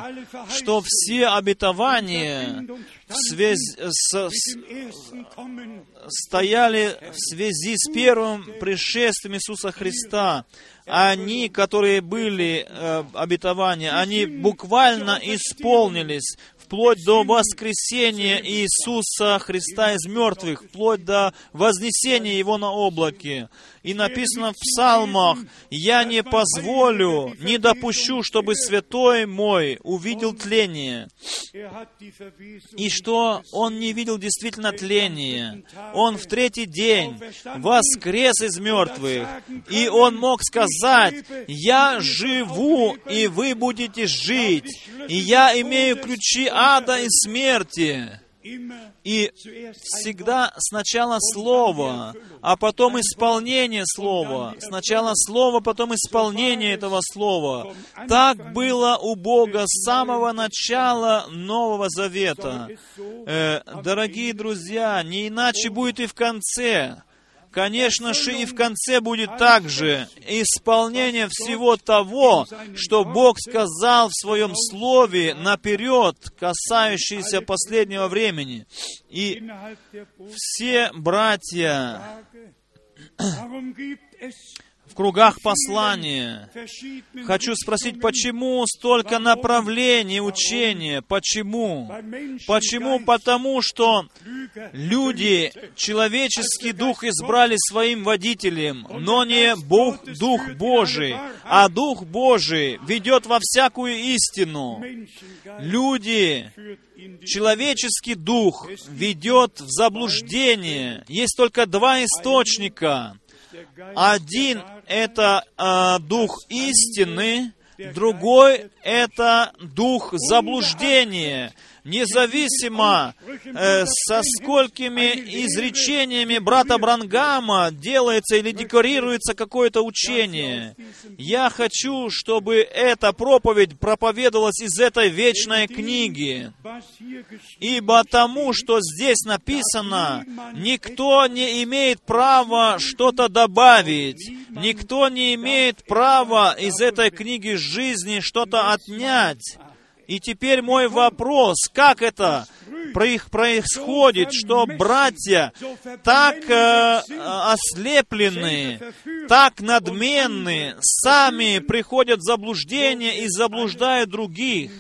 что все обетования в связи с, стояли в связи с первым пришествием Иисуса Христа. Они, которые были э, обетования, они буквально исполнились вплоть до воскресения Иисуса Христа из мертвых, вплоть до вознесения Его на облаке. И написано в псалмах, «Я не позволю, не допущу, чтобы святой мой увидел тление». И что он не видел действительно тление. Он в третий день воскрес из мертвых. И он мог сказать, «Я живу, и вы будете жить, и я имею ключи ада и смерти». И всегда сначала Слово, а потом исполнение Слова. Сначала Слово, потом исполнение этого Слова. Так было у Бога с самого начала Нового Завета. Э, дорогие друзья, не иначе будет и в конце. Конечно же, и в конце будет также исполнение всего того, что Бог сказал в Своем Слове наперед, касающееся последнего времени. И все братья в кругах послания. Хочу спросить, почему столько направлений учения? Почему? Почему? Потому что люди, человеческий дух избрали своим водителем, но не Бог, Дух Божий, а Дух Божий ведет во всякую истину. Люди, человеческий дух ведет в заблуждение. Есть только два источника. Один — это э, дух истины, другой — это дух заблуждения независимо э, со сколькими изречениями брата Брангама делается или декорируется какое-то учение. Я хочу, чтобы эта проповедь проповедовалась из этой вечной книги. Ибо тому, что здесь написано, никто не имеет права что-то добавить. Никто не имеет права из этой книги жизни что-то отнять. И теперь мой вопрос, как это происходит, что братья так э, ослеплены, так надменны, сами приходят в заблуждение и заблуждают других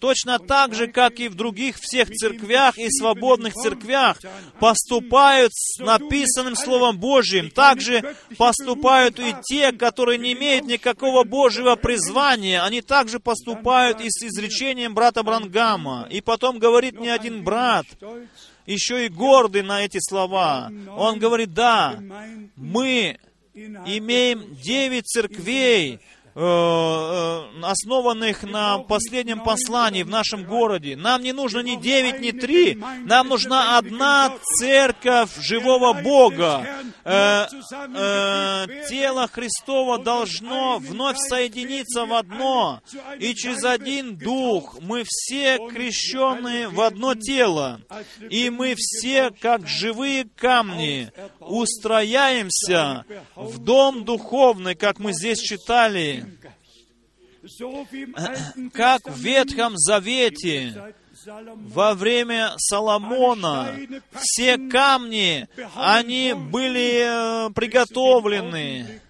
точно так же, как и в других всех церквях и свободных церквях, поступают с написанным Словом Божьим. Также поступают и те, которые не имеют никакого Божьего призвания. Они также поступают и с изречением брата Брангама. И потом говорит не один брат, еще и гордый на эти слова. Он говорит, да, мы имеем девять церквей, основанных на последнем послании в нашем городе. Нам не нужно ни девять, ни три. Нам нужна одна церковь живого Бога. Э, тело Христова должно вновь соединиться в одно. И через один Дух мы все крещенные в одно тело. И мы все, как живые камни, устрояемся в дом духовный, как мы здесь читали, как в Ветхом Завете, во время Соломона, все камни, они были э, приготовлены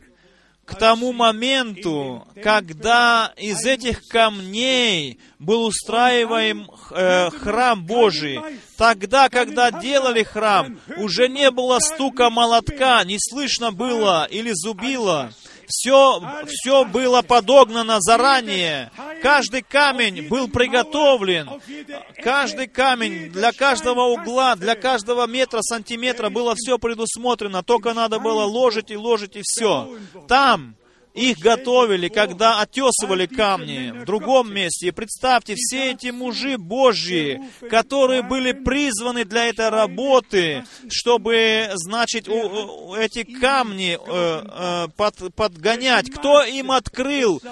к тому моменту, когда из этих камней был устраиваем э, храм Божий. Тогда, когда делали храм, уже не было стука молотка, не слышно было или зубила Все, все было подогнано заранее. Каждый камень был приготовлен. Каждый камень для каждого угла, для каждого метра, сантиметра было все предусмотрено. Только надо было ложить и ложить и все. Там их готовили, когда отесывали камни в другом месте. И представьте, все эти мужи Божьи, которые были призваны для этой работы, чтобы, значит, у, у, эти камни э, э, под, подгонять. Кто им открыл?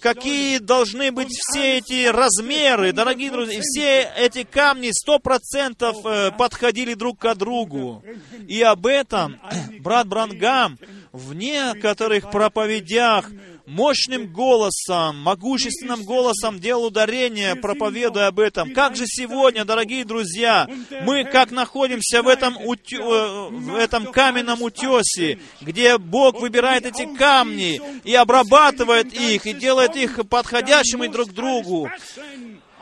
Какие должны быть все эти размеры, дорогие друзья? И все эти камни сто процентов э, подходили друг к другу. И об этом брат Брангам в некоторых проповедях мощным голосом, могущественным голосом делал ударение, проповедуя об этом. Как же сегодня, дорогие друзья, мы как находимся в этом, утё, э, в этом каменном утесе, где Бог выбирает эти камни и обрабатывает их, и делает их подходящими друг другу.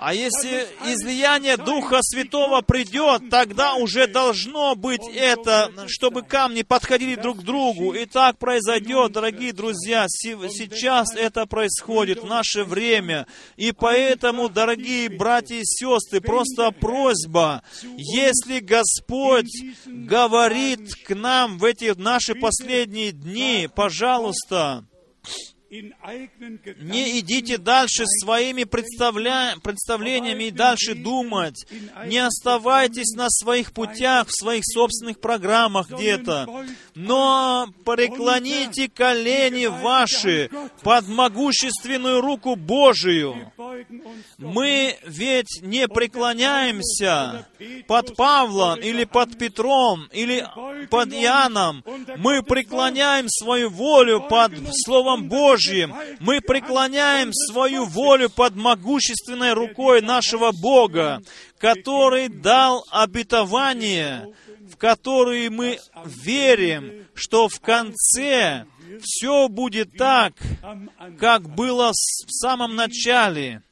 А если излияние Духа Святого придет, тогда уже должно быть это, чтобы камни подходили друг к другу. И так произойдет, дорогие друзья. Сейчас это происходит в наше время. И поэтому, дорогие братья и сестры, просто просьба, если Господь говорит к нам в эти наши последние дни, пожалуйста, не идите дальше своими представля... представлениями и дальше думать. Не оставайтесь на своих путях, в своих собственных программах где-то. Но преклоните колени ваши под могущественную руку Божию. Мы ведь не преклоняемся под Павлом или под Петром или под Иоанном. Мы преклоняем свою волю под Словом Божьим. мы преклоняем свою волю под могущественной рукой нашего Бога, который дал обетование, в которые мы верим, что в конце все будет так, как было в самом начале.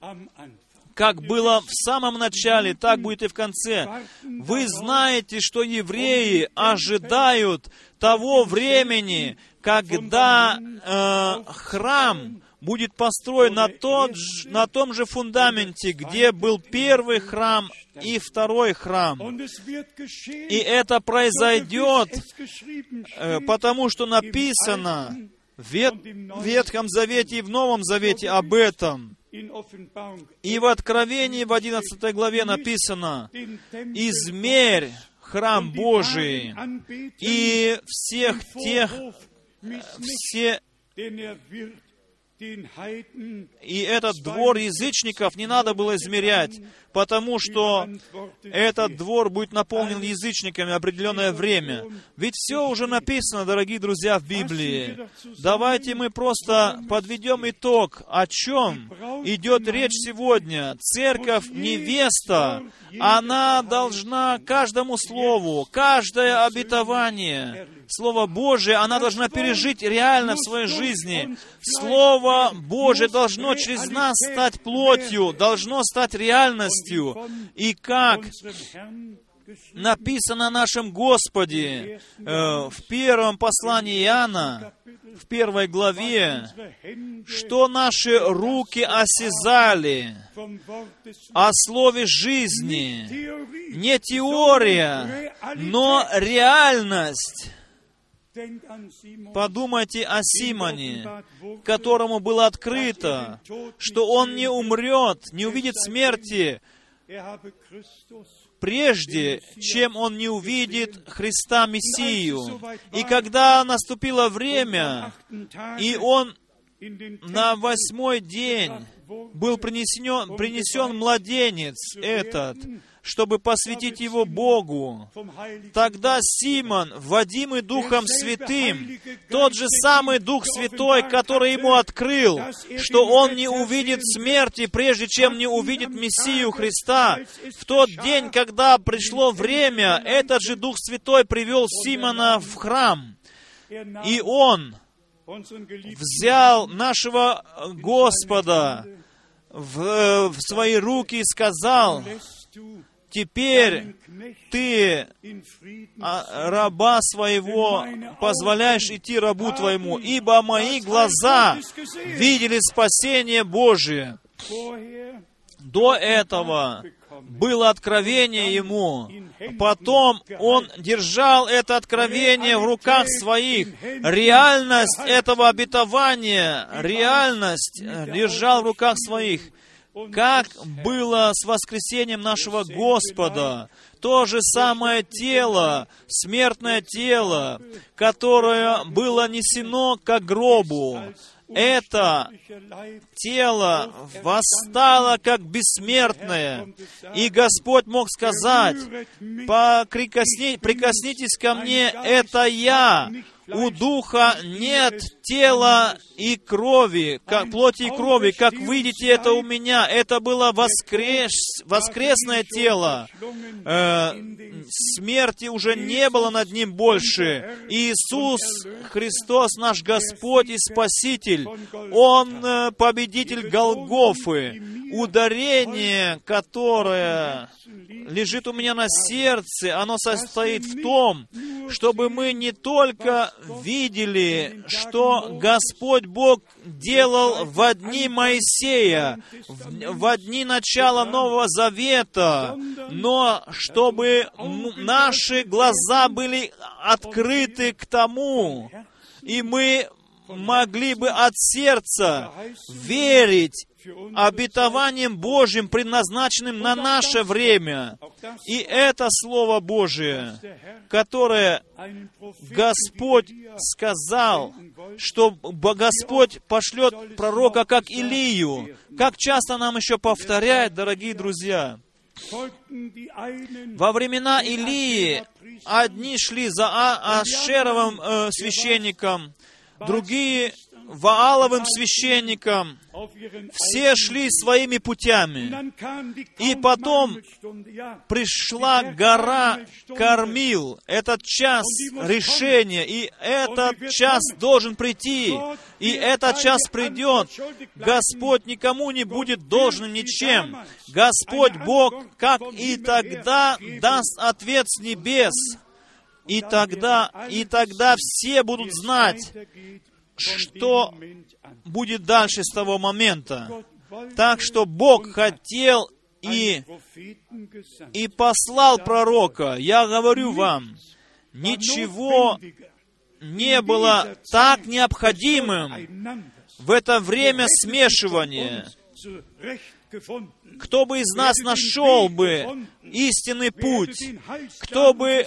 Как было в самом начале, так будет и в конце. Вы знаете, что евреи ожидают того времени, когда э, храм будет построен на, тот, на том же фундаменте, где был первый храм и второй храм. И это произойдет, э, потому что написано в Ветхом Завете и в Новом Завете об этом. И в Откровении в 11 главе написано, «Измерь храм Божий и всех тех, все и этот двор язычников не надо было измерять, потому что этот двор будет наполнен язычниками определенное время. Ведь все уже написано, дорогие друзья, в Библии. Давайте мы просто подведем итог, о чем идет речь сегодня. Церковь, невеста, она должна каждому слову, каждое обетование, Слово Божие, она должна пережить реально в своей жизни. Слово Божие должно через нас стать плотью, должно стать реальностью. И как написано нашем Господе э, в первом послании Иоанна, в первой главе, что наши руки осязали о слове жизни. Не теория, но реальность. Подумайте о Симоне, которому было открыто, что он не умрет, не увидит смерти, прежде чем он не увидит Христа Мессию. И когда наступило время, и он на восьмой день был принесен, принесен младенец этот, чтобы посвятить его Богу. Тогда Симон, водимый Духом Святым, тот же самый Дух Святой, который ему открыл, что он не увидит смерти, прежде чем не увидит Мессию Христа, в тот день, когда пришло время, этот же Дух Святой привел Симона в храм. И он взял нашего Господа в, в свои руки и сказал, теперь ты а, раба своего позволяешь идти рабу твоему, ибо мои глаза видели спасение Божие. До этого было откровение ему. Потом он держал это откровение в руках своих. Реальность этого обетования, реальность держал в руках своих. Как было с воскресением нашего Господа. То же самое тело, смертное тело, которое было несено к гробу, это тело восстало как бессмертное. И Господь мог сказать, прикосни, прикоснитесь ко мне, это я, у Духа нет тела и крови, как плоти и крови, как видите это у меня. Это было воскрес, воскресное тело. Э, смерти уже не было над ним больше. Иисус Христос, наш Господь и Спаситель, Он э, победитель Голгофы. Ударение, которое лежит у меня на сердце, оно состоит в том, чтобы мы не только видели, что Господь Бог делал в дни Моисея, в дни начала Нового Завета, но чтобы наши глаза были открыты к тому, и мы могли бы от сердца верить обетованием Божьим, предназначенным на наше время. И это Слово Божие, которое Господь сказал, что Господь пошлет пророка как Илию. Как часто нам еще повторяет, дорогие друзья, во времена Илии одни шли за а Ашеровым э, священником, другие Вааловым священникам. Все шли своими путями. И потом пришла гора Кормил, этот час решения, и этот час должен прийти, и этот час придет. Господь никому не будет должен ничем. Господь Бог, как и тогда, даст ответ с небес. И тогда, и тогда все будут знать, что будет дальше с того момента. Так что Бог хотел и, и послал пророка. Я говорю вам, ничего не было так необходимым в это время смешивания. Кто бы из нас нашел бы истинный путь, кто бы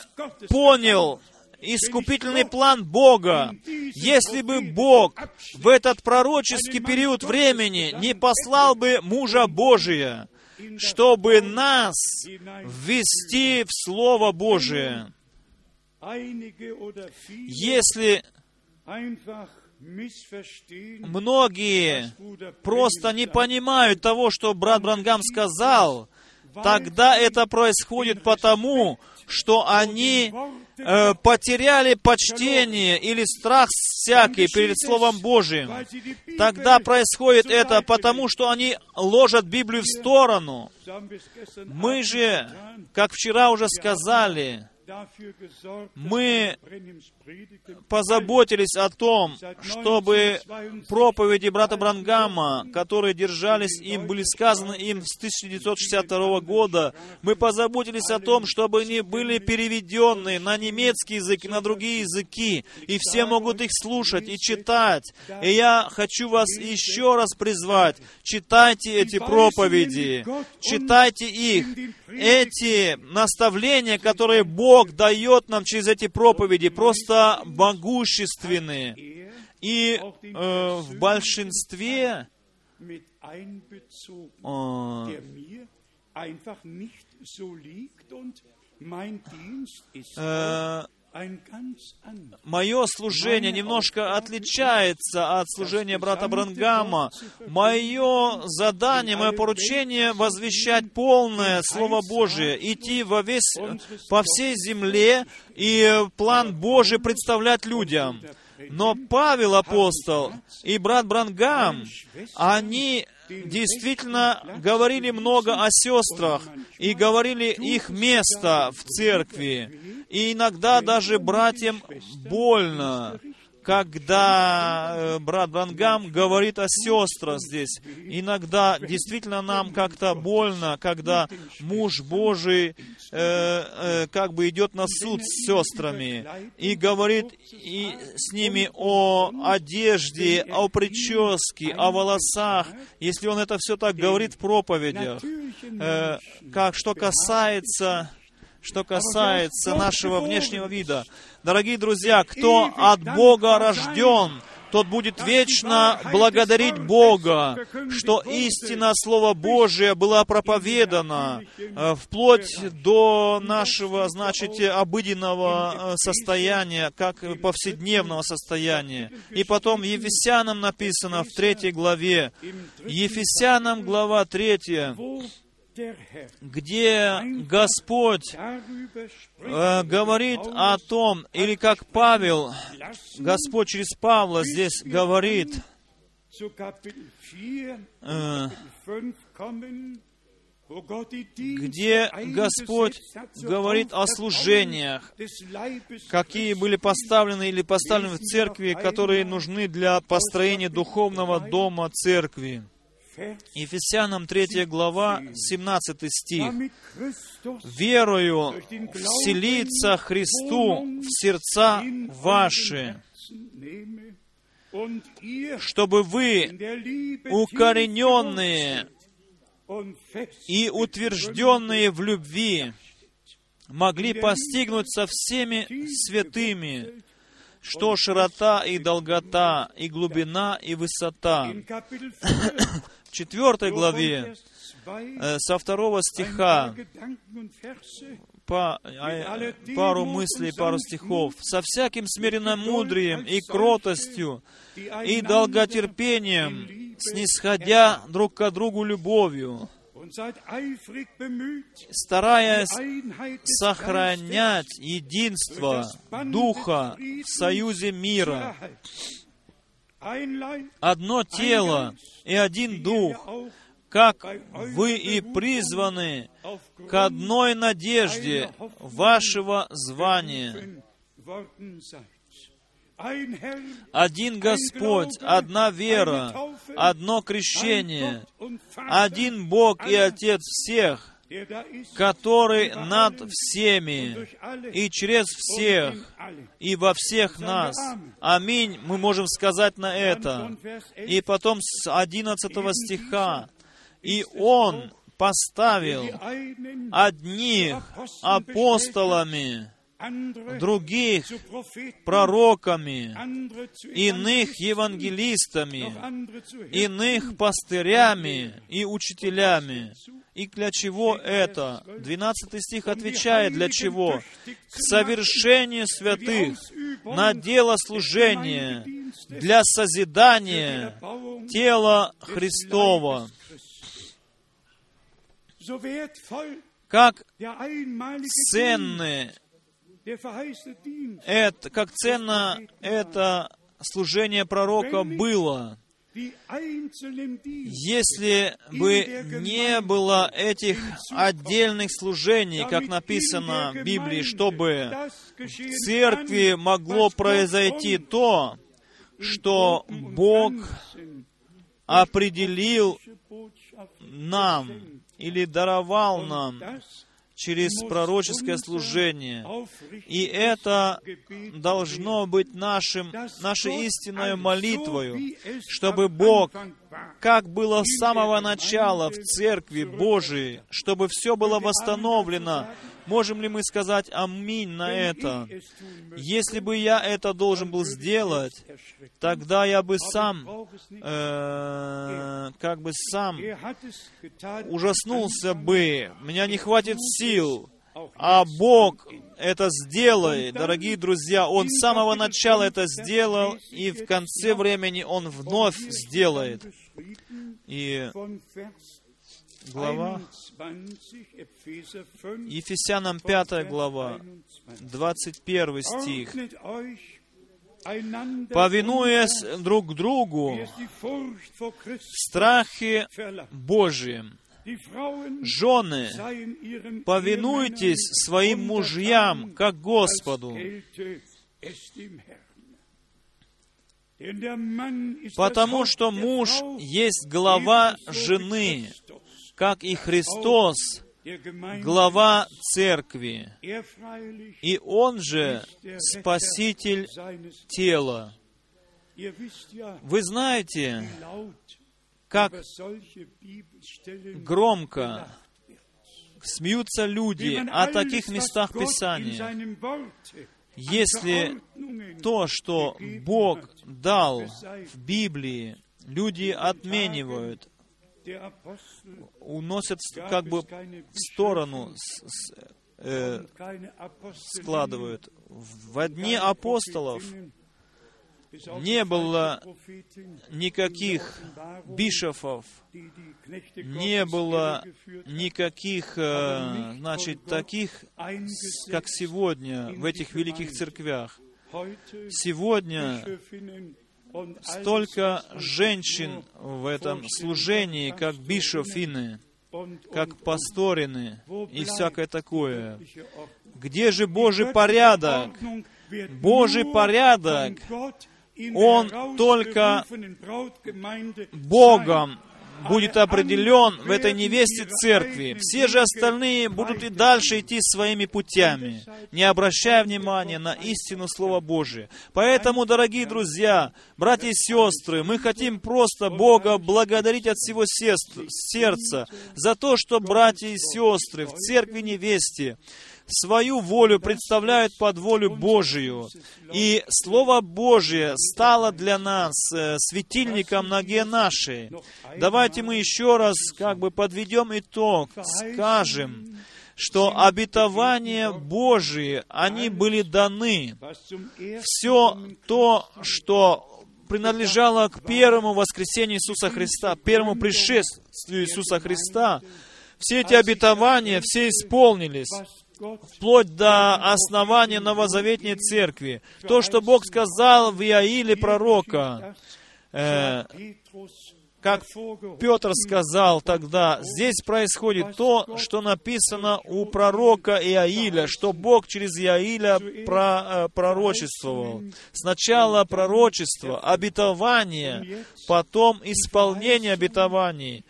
понял искупительный план Бога. Если бы Бог в этот пророческий период времени не послал бы мужа Божия, чтобы нас ввести в Слово Божие, если многие просто не понимают того, что брат Брангам сказал, тогда это происходит потому, что они э, потеряли почтение или страх всякий перед Словом Божьим. Тогда происходит это потому, что они ложат Библию в сторону. Мы же, как вчера уже сказали, мы позаботились о том, чтобы проповеди брата Брангама, которые держались им, были сказаны им с 1962 года, мы позаботились о том, чтобы они были переведены на немецкий язык и на другие языки, и все могут их слушать и читать. И я хочу вас еще раз призвать, читайте эти проповеди, читайте их, эти наставления, которые Бог дает нам через эти проповеди, просто могущественные. И э, в большинстве э, Мое служение немножко отличается от служения брата Брангама. Мое задание, мое поручение возвещать полное Слово Божие, идти во весь, по всей земле и план Божий представлять людям. Но Павел апостол и брат Брангам, они действительно говорили много о сестрах и говорили их место в церкви. И иногда даже братьям больно, когда э, брат Брангам говорит о сестрах здесь. Иногда действительно нам как-то больно, когда муж Божий э, э, как бы идет на суд с сестрами и говорит и с ними о одежде, о прическе, о волосах. Если он это все так говорит в проповедях, э, как что касается что касается нашего внешнего вида. Дорогие друзья, кто от Бога рожден, тот будет вечно благодарить Бога, что истина Слова Божия была проповедана э, вплоть до нашего, значит, обыденного э, состояния, как повседневного состояния. И потом Ефесянам написано в третьей главе, Ефесянам глава третья, где Господь э, говорит о том, или как Павел, Господь через Павла здесь говорит, э, где Господь говорит о служениях, какие были поставлены или поставлены в церкви, которые нужны для построения духовного дома церкви. Ефесянам 3 глава, 17 стих. «Верою вселиться Христу в сердца ваши, чтобы вы, укорененные и утвержденные в любви, могли постигнуть со всеми святыми, что широта и долгота, и глубина, и высота, четвертой главе, э, со второго стиха, по, а, пару мыслей, пару стихов. «Со всяким смиренным мудрием и кротостью, и долготерпением, снисходя друг к другу любовью, стараясь сохранять единство Духа в союзе мира, одно тело и один дух, как вы и призваны к одной надежде вашего звания. Один Господь, одна вера, одно крещение, один Бог и Отец всех, который над всеми и через всех и во всех нас. Аминь. Мы можем сказать на это. И потом с 11 стиха. И Он поставил одних апостолами, других пророками, иных евангелистами, иных пастырями и учителями. И для чего это? 12 стих отвечает, для чего? К совершению святых, на дело служения, для созидания тела Христова. Как ценны это, как ценно это служение пророка было. Если бы не было этих отдельных служений, как написано в Библии, чтобы в церкви могло произойти то, что Бог определил нам или даровал нам через пророческое служение. И это должно быть нашим, нашей истинной молитвой, чтобы Бог, как было с самого начала в Церкви Божией, чтобы все было восстановлено Можем ли мы сказать аминь на это? Если бы я это должен был сделать, тогда я бы сам, э, как бы сам ужаснулся бы. Меня не хватит сил. А Бог это сделает, дорогие друзья. Он с самого начала это сделал, и в конце времени Он вновь сделает. И глава, Ефесянам 5 глава, 21 стих. повинуясь друг другу в страхе. Жены, повинуйтесь своим мужьям, как Господу, потому что муж есть глава жены, как и Христос, глава церкви, и Он же Спаситель тела. Вы знаете, как громко смеются люди о таких местах Писания. Если то, что Бог дал в Библии, люди отменивают, уносят как бы в сторону, э, складывают. В дни апостолов не было никаких бишофов, не было никаких, э, значит, таких, как сегодня в этих великих церквях. Сегодня столько женщин в этом служении, как бишофины, как пасторины и всякое такое. Где же Божий порядок? Божий порядок он только Богом будет определен в этой невесте церкви. Все же остальные будут и дальше идти своими путями, не обращая внимания на истину Слова Божия. Поэтому, дорогие друзья, братья и сестры, мы хотим просто Бога благодарить от всего сердца за то, что братья и сестры в церкви невесте свою волю представляют под волю Божию. И Слово Божие стало для нас э, светильником ноге нашей. Давайте мы еще раз как бы подведем итог, скажем, что обетования Божии, они были даны. Все то, что принадлежало к первому воскресению Иисуса Христа, первому пришествию Иисуса Христа, все эти обетования, все исполнились вплоть до основания новозаветней церкви. То, что Бог сказал в Иаиле пророка, э, как Петр сказал тогда, здесь происходит то, что написано у пророка Иаиля, что Бог через Иаиля про, э, пророчествовал. Сначала пророчество, обетование, потом исполнение обетований.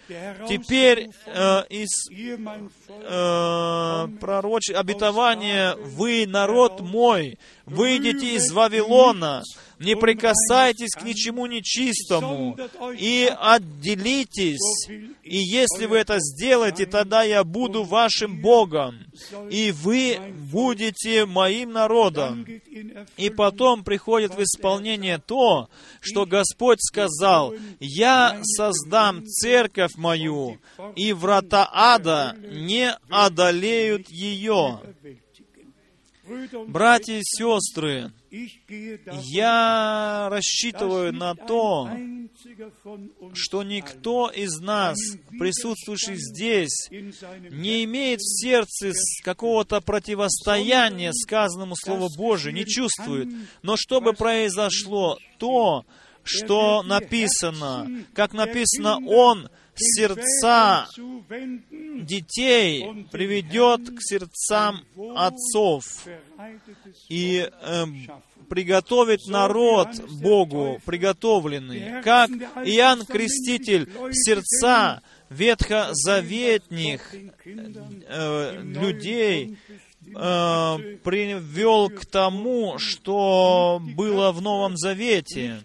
Теперь э, из э, пророч... обетование «Вы, народ мой, выйдите из Вавилона, не прикасайтесь к ничему нечистому и отделитесь. И если вы это сделаете, тогда я буду вашим Богом, и вы будете моим народом. И потом приходит в исполнение то, что Господь сказал, «Я создам церковь мою, и врата ада не одолеют ее». Братья и сестры, я рассчитываю на то, что никто из нас, присутствующих здесь, не имеет в сердце какого-то противостояния сказанному Слову Божию, не чувствует. Но чтобы произошло то, что написано, как написано, Он сердца детей приведет к сердцам отцов и э, приготовит народ Богу приготовленный. Как Иоанн Креститель сердца ветхозаветних э, людей э, привел к тому, что было в Новом Завете.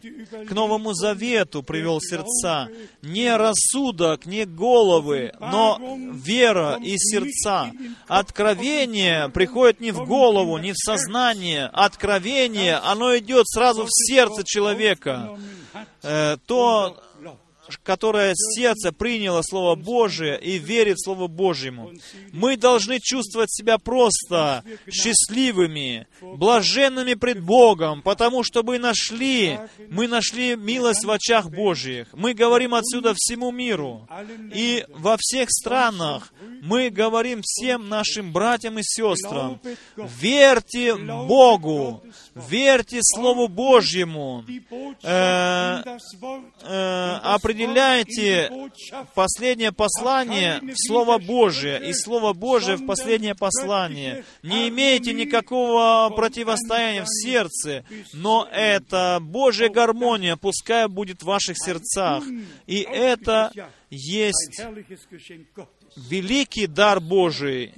К Новому Завету привел сердца. Не рассудок, не головы, но вера и сердца. Откровение приходит не в голову, не в сознание. Откровение, оно идет сразу в сердце человека. Э, то которое сердце приняло Слово Божие и верит в Слово Божьему. Мы должны чувствовать себя просто счастливыми, блаженными пред Богом, потому что мы нашли, мы нашли милость в очах Божьих. Мы говорим отсюда всему миру. И во всех странах мы говорим всем нашим братьям и сестрам, верьте Богу, верьте Слову Божьему, э, э, определяйте последнее послание в Слово Божие и Слово Божие в последнее послание. Не имейте никакого противостояния в сердце, но это Божья гармония, пускай будет в ваших сердцах. И это есть великий дар Божий,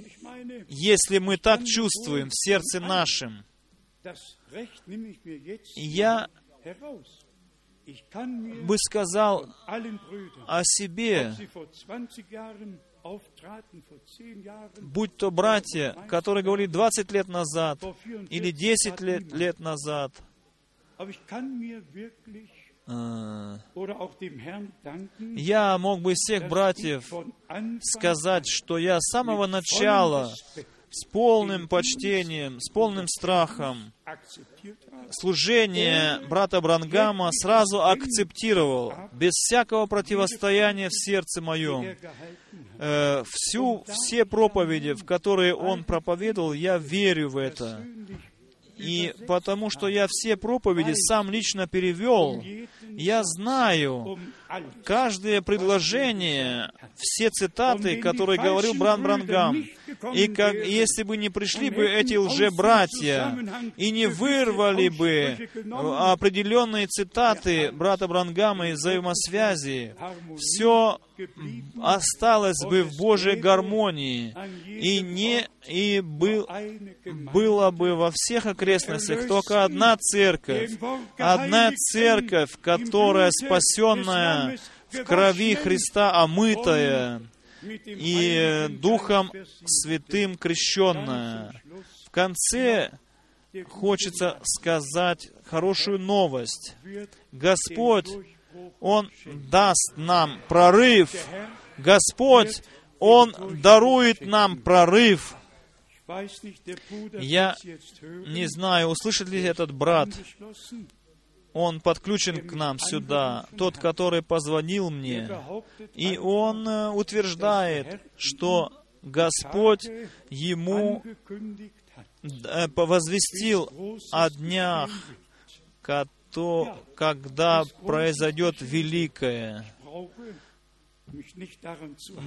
если мы так чувствуем в сердце нашем. Я бы сказал о себе, будь то братья, которые говорили 20 лет назад или 10 лет, лет назад, а, я мог бы всех братьев сказать, что я с самого начала с полным почтением, с полным страхом служение брата Брангама сразу акцептировал, без всякого противостояния в сердце моем. Э, всю, все проповеди, в которые он проповедовал, я верю в это. И потому что я все проповеди сам лично перевел, я знаю каждое предложение, все цитаты, которые говорил Бран Брангам. И как, если бы не пришли бы эти лже-братья и не вырвали бы определенные цитаты брата Брангама из взаимосвязи, все осталось бы в Божьей гармонии. И не и был, было бы во всех окрестностях только одна церковь, одна церковь, которая спасенная в крови Христа омытая и Духом Святым крещенная. В конце хочется сказать хорошую новость. Господь, Он даст нам прорыв. Господь, Он дарует нам прорыв. Я не знаю, услышит ли этот брат он подключен к нам сюда, тот, который позвонил мне, и он э, утверждает, что Господь ему э, возвестил о днях, когда произойдет великое.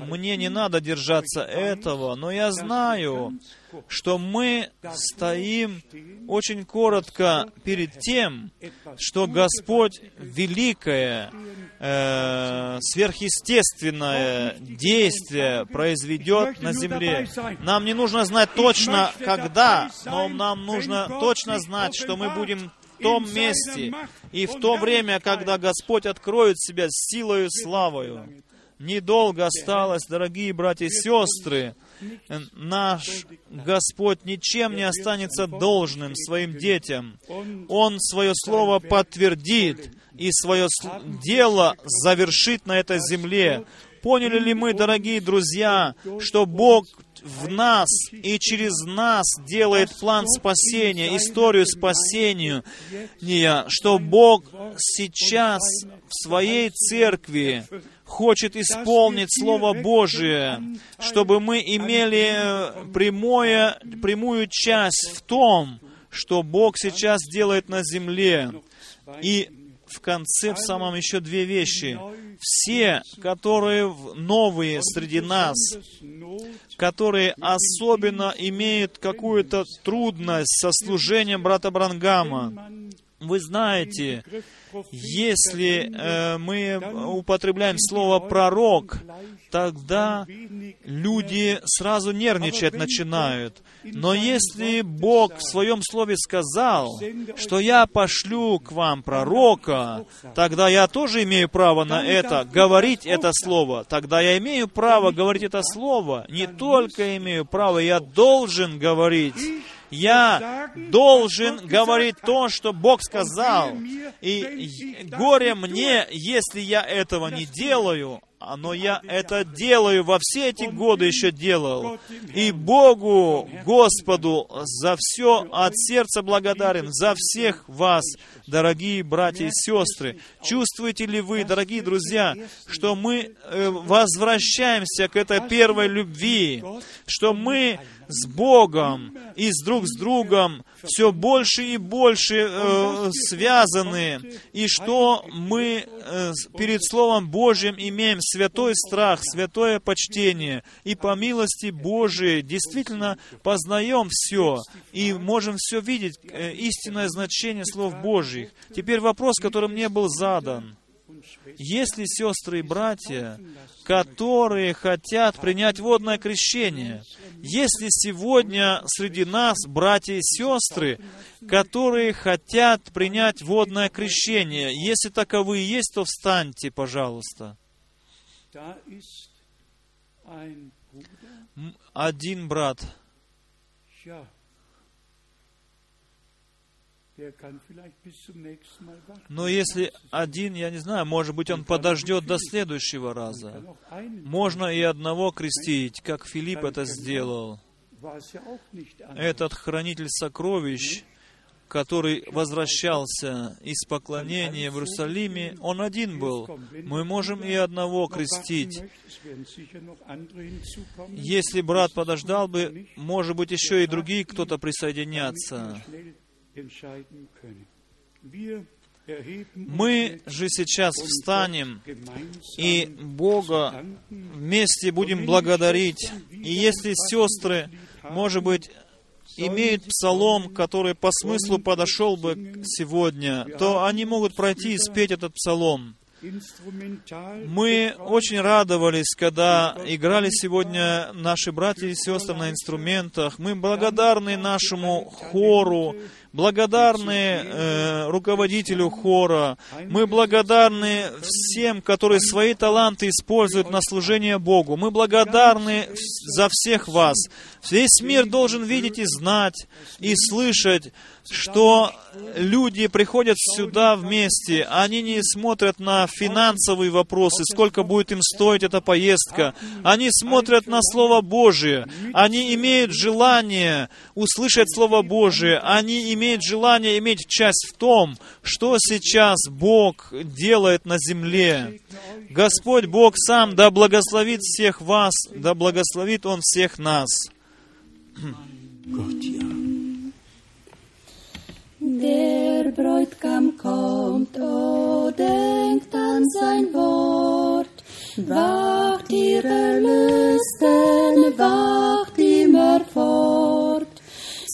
Мне не надо держаться этого, но я знаю, что мы стоим очень коротко перед тем, что Господь великое, э, сверхъестественное действие произведет на земле. Нам не нужно знать точно, когда, но нам нужно точно знать, что мы будем в том месте. И в то время, когда Господь откроет себя силою и славою. Недолго осталось, дорогие братья и сестры. Наш Господь ничем не останется должным своим детям. Он свое слово подтвердит и свое дело завершит на этой земле. Поняли ли мы, дорогие друзья, что Бог в нас и через нас делает план спасения, историю спасения, что Бог сейчас в своей церкви хочет исполнить Слово Божие, чтобы мы имели прямое, прямую часть в том, что Бог сейчас делает на земле. И в конце, в самом еще две вещи. Все, которые новые среди нас, которые особенно имеют какую-то трудность со служением брата Брангама, вы знаете, если э, мы употребляем слово «пророк», тогда люди сразу нервничать начинают. Но если Бог в Своем Слове сказал, что я пошлю к вам пророка, тогда я тоже имею право на это, говорить это Слово. Тогда я имею право говорить это Слово. Не только имею право, я должен говорить Я должен говорить то, что Бог сказал. И горе мне, если я этого не делаю, а, но я это делаю, во все эти годы еще делал. И Богу, Господу, за все от сердца благодарен, за всех вас, дорогие братья и сестры. Чувствуете ли вы, дорогие друзья, что мы э, возвращаемся к этой первой любви, что мы с Богом и с друг с другом все больше и больше э, связаны, и что мы э, перед Словом Божьим имеем святой страх, святое почтение, и по милости Божией действительно познаем все, и можем все видеть, э, истинное значение слов Божьих. Теперь вопрос, который мне был задан. Есть ли сестры и братья, которые хотят принять водное крещение? Есть ли сегодня среди нас братья и сестры, которые хотят принять водное крещение? Если таковые есть, то встаньте, пожалуйста. Один брат. Но если один, я не знаю, может быть, он подождет до следующего раза. Можно и одного крестить, как Филипп это сделал. Этот хранитель сокровищ, который возвращался из поклонения в Иерусалиме, он один был. Мы можем и одного крестить. Если брат подождал бы, может быть, еще и другие кто-то присоединятся. Мы же сейчас встанем и Бога вместе будем благодарить. И если сестры, может быть, имеют псалом, который по смыслу подошел бы сегодня, то они могут пройти и спеть этот псалом. Мы очень радовались, когда играли сегодня наши братья и сестры на инструментах. Мы благодарны нашему хору, благодарны э, руководителю хора. Мы благодарны всем, которые свои таланты используют на служение Богу. Мы благодарны за всех вас. Весь мир должен видеть и знать, и слышать, что люди приходят сюда вместе, они не смотрят на финансовые вопросы, сколько будет им стоить эта поездка. Они смотрят на Слово Божие. Они имеют желание услышать Слово Божие. Они имеют желание иметь часть в том, что сейчас Бог делает на земле. Господь Бог сам да благословит всех вас, да благословит Он всех нас. Der Bräutigam kommt, oh, denkt an sein Wort. Wacht ihr Erlösten, wacht immer fort.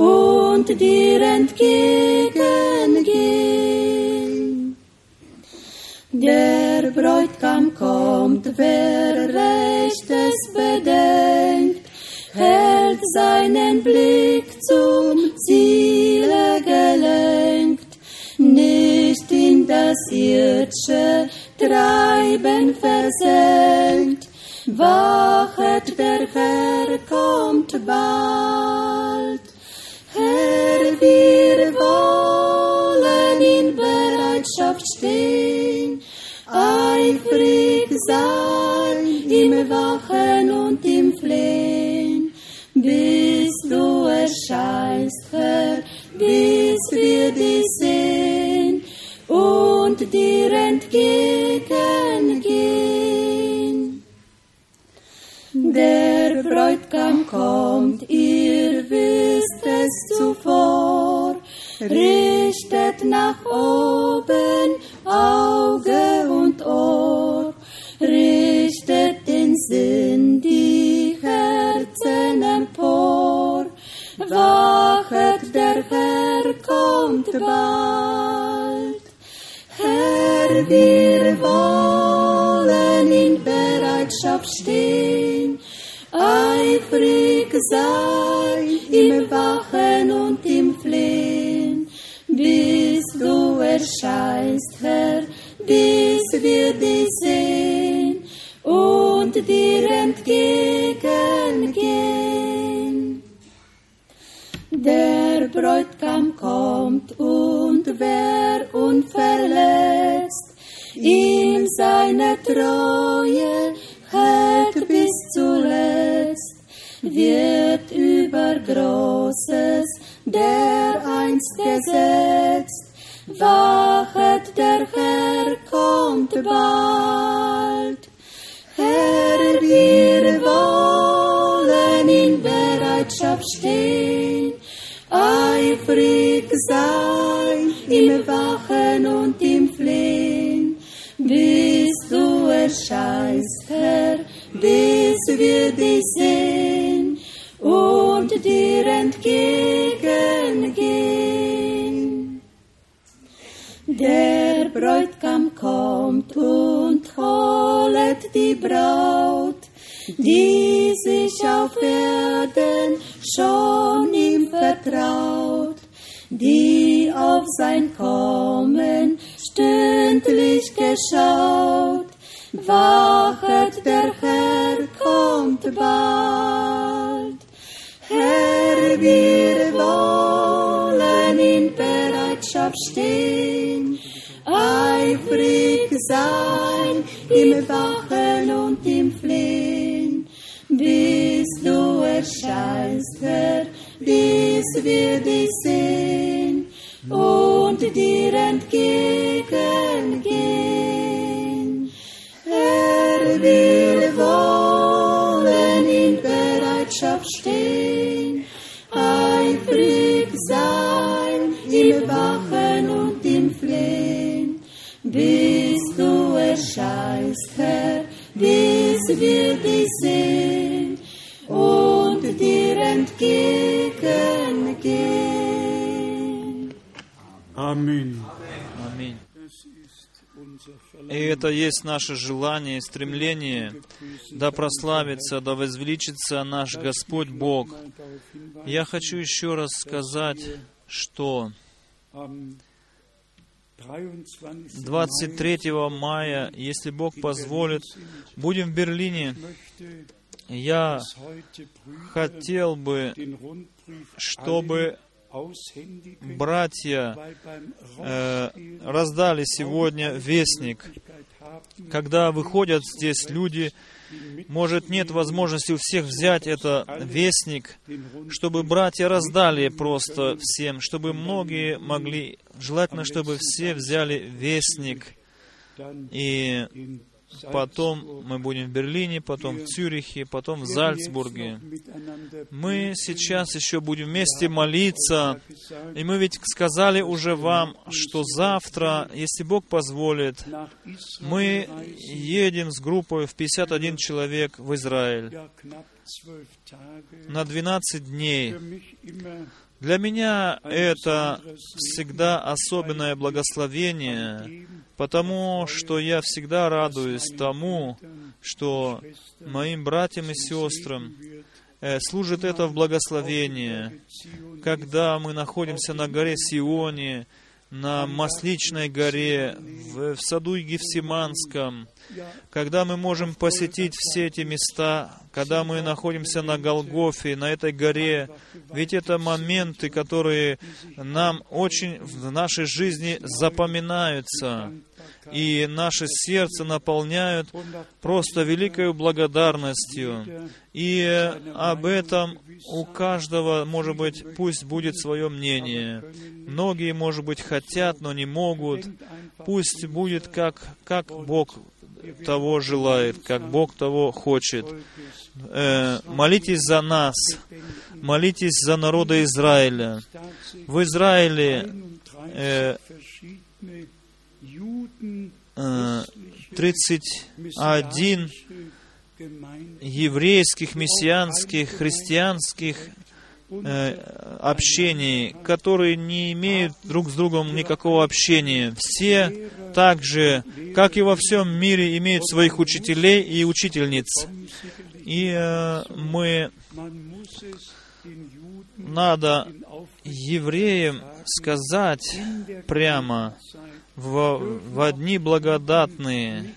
und dir entgegengehen. Der Bräutigam kommt, wer Rechtes bedenkt, hält seinen Blick zum Ziele gelenkt, nicht in das irdische Treiben versenkt. Wachet, der Herr kommt bald. Sein im Wachen und im Flehen, bis du erscheinst, Herr, bis wir dich sehen und dir entgegengehen. Der Bräutigam kommt, ihr wisst es zuvor, richtet nach oben Auge und Ohr, sind die Herzen empor, wachet der Herr kommt bald. Herr, wir wollen in Bereitschaft stehen, eifrig sein im Wachen und im Flehen, bis du erscheinst, Herr, bis wir dich sehen. Oh, und dir entgegengehen. Der Bräutigam kommt und wer unverletzt in seiner Treue hält bis zuletzt, wird über Großes der einst gesetzt. Wachet, der Herr kommt bald. Herr, wir wollen in Bereitschaft stehen, eifrig sein im Wachen und im Flehen, bis du erscheinst, Herr, bis wir dich sehen und dir entgegengehen. Der Bräutigam kommt und die Braut, die sich auf Erden schon ihm vertraut, die auf sein Kommen stündlich geschaut. Wachet, der Herr kommt bald. Herr, wir wollen in Bereitschaft stehen, eifrig sein im Wachen und im Flehen, bis du erscheinst, Herr, bis wir dich sehen und dir entgegengehen. Аминь. Unser И это есть наше желание и стремление, да прославится, да возвеличится наш Господь Бог. Я хочу еще раз сказать, что am 23. 23 мая, если Бог позволит, будем в Берлине. Я хотел бы, чтобы братья э, раздали сегодня вестник. Когда выходят здесь люди, может, нет возможности у всех взять это вестник, чтобы братья раздали просто всем, чтобы многие могли, желательно, чтобы все взяли вестник, и потом мы будем в Берлине, потом в Цюрихе, потом в Зальцбурге. Мы сейчас еще будем вместе молиться, и мы ведь сказали уже вам, что завтра, если Бог позволит, мы едем с группой в 51 человек в Израиль. на 12 дней. Для меня это всегда особенное благословение, потому что я всегда радуюсь тому, что моим братьям и сестрам э, служит это в благословение, когда мы находимся на горе Сионе, на Масличной горе, в, саду Гефсиманском, когда мы можем посетить все эти места, когда мы находимся на Голгофе, на этой горе, ведь это моменты, которые нам очень в нашей жизни запоминаются, и наше сердце наполняют просто великой благодарностью. И об этом у каждого, может быть, пусть будет свое мнение. Многие, может быть, хотят, но не могут. Пусть будет как, как Бог того желает, как Бог того хочет. Э, молитесь за нас, молитесь за народа Израиля. В Израиле э, э, 31 еврейских, мессианских, христианских э, общений, которые не имеют друг с другом никакого общения. Все так же, как и во всем мире, имеют своих учителей и учительниц. И э, мы надо евреям сказать прямо в, в дни благодатные,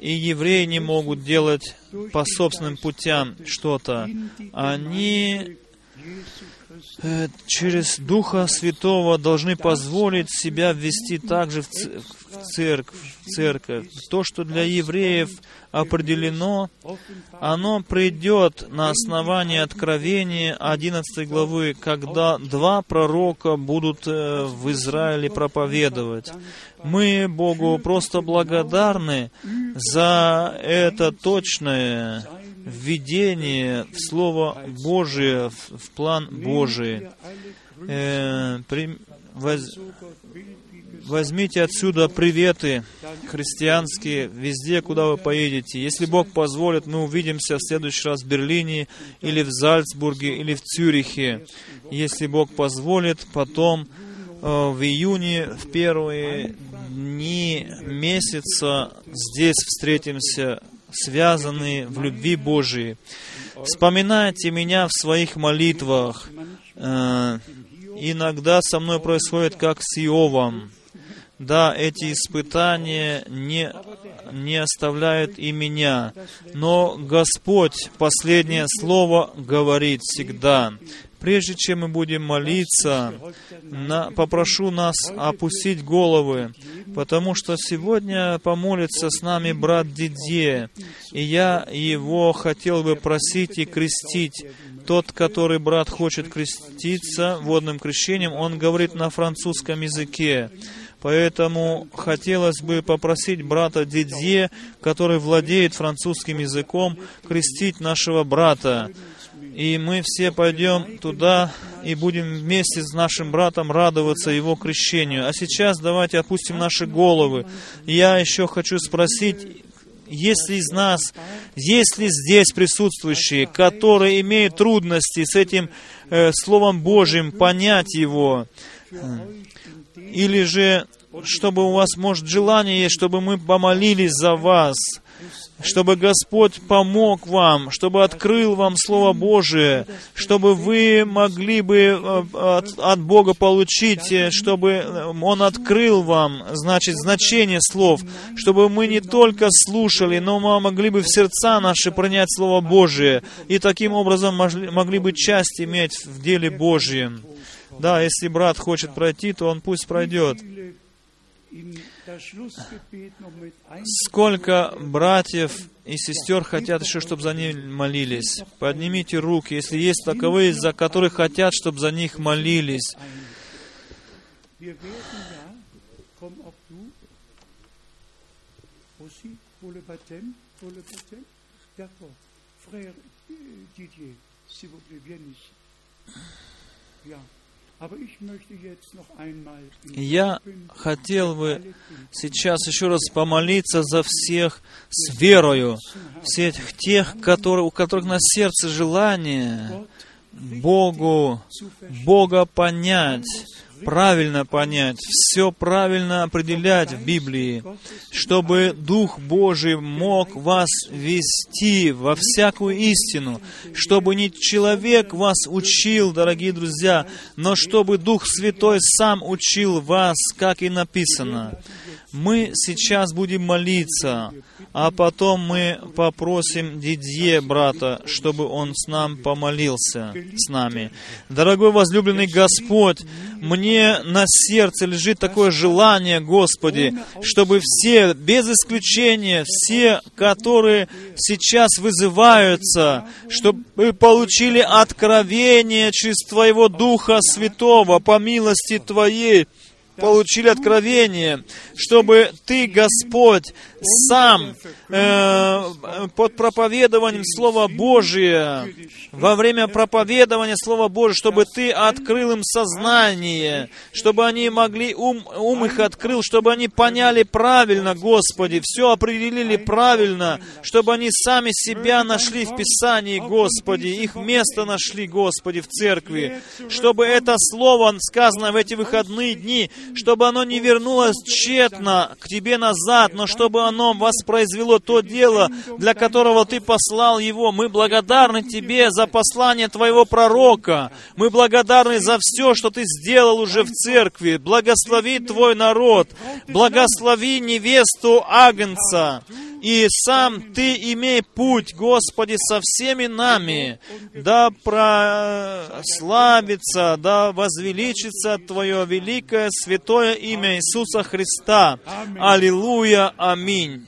и евреи не могут делать по собственным путям что-то. Они через Духа Святого должны позволить себя ввести также в ц- в церковь, церковь. То, что для евреев определено, оно придет на основании Откровения 11 главы, когда два пророка будут э, в Израиле проповедовать. Мы Богу просто благодарны за это точное введение в Слово Божие, в, в план Божий. Э, при- воз- возьмите отсюда приветы христианские везде, куда вы поедете. Если Бог позволит, мы увидимся в следующий раз в Берлине или в Зальцбурге или в Цюрихе. Если Бог позволит, потом э, в июне, в первые дни месяца здесь встретимся, связанные в любви Божией. Вспоминайте меня в своих молитвах. Э, Иногда со мной происходит как с Иовом. Да, эти испытания не, не оставляют и меня, но Господь последнее слово говорит всегда. Прежде чем мы будем молиться, на- попрошу нас опустить головы, потому что сегодня помолится с нами брат Дидье, и я его хотел бы просить и крестить. Тот, который брат хочет креститься водным крещением, он говорит на французском языке. Поэтому хотелось бы попросить брата Дидье, который владеет французским языком, крестить нашего брата. И мы все пойдем туда и будем вместе с нашим братом радоваться его крещению. А сейчас давайте опустим наши головы. Я еще хочу спросить, есть ли из нас, есть ли здесь присутствующие, которые имеют трудности с этим э, Словом Божьим, понять его, или же, чтобы у вас, может, желание есть, чтобы мы помолились за вас, чтобы Господь помог вам, чтобы открыл вам Слово Божие, чтобы вы могли бы э, от, от Бога получить, э, чтобы э, Он открыл вам, значит, значение слов, чтобы мы не только слушали, но мы могли бы в сердца наши принять Слово Божие, и таким образом могли, бы часть иметь в деле Божьем. Да, если брат хочет пройти, то он пусть пройдет. Сколько братьев и сестер хотят еще, чтобы за них молились? Поднимите руки, если есть таковые, за которых хотят, чтобы за них молились. Frère euh, Я хотел бы сейчас еще раз помолиться за всех с верою, всех тех, которые, у которых на сердце желание Богу, Бога понять, правильно понять, все правильно определять в Библии, чтобы Дух Божий мог вас вести во всякую истину, чтобы не человек вас учил, дорогие друзья, но чтобы Дух Святой сам учил вас, как и написано. Мы сейчас будем молиться, а потом мы попросим Дидье, брата, чтобы он с нам помолился, с нами. Дорогой возлюбленный Господь, мне на сердце лежит такое желание, Господи, чтобы все, без исключения, все, которые сейчас вызываются, чтобы получили откровение через Твоего Духа Святого по милости Твоей, получили откровение, чтобы Ты, Господь, сам э, под проповедованием Слова Божия, во время проповедования Слова Божия, чтобы Ты открыл им сознание, чтобы они могли, ум, ум их открыл, чтобы они поняли правильно, Господи, все определили правильно, чтобы они сами себя нашли в Писании, Господи, их место нашли, Господи, в церкви, чтобы это Слово, сказанное в эти выходные дни, чтобы оно не вернулось тщетно к Тебе назад, но чтобы оно воспроизвело то дело, для которого Ты послал его. Мы благодарны Тебе за послание Твоего пророка. Мы благодарны за все, что Ты сделал уже в церкви. Благослови Твой народ. Благослови невесту Агнца. И сам Ты имей путь, Господи, со всеми нами. Да прославится, да возвеличится Твое великое святое имя Иисуса Христа. Аллилуйя. Аминь.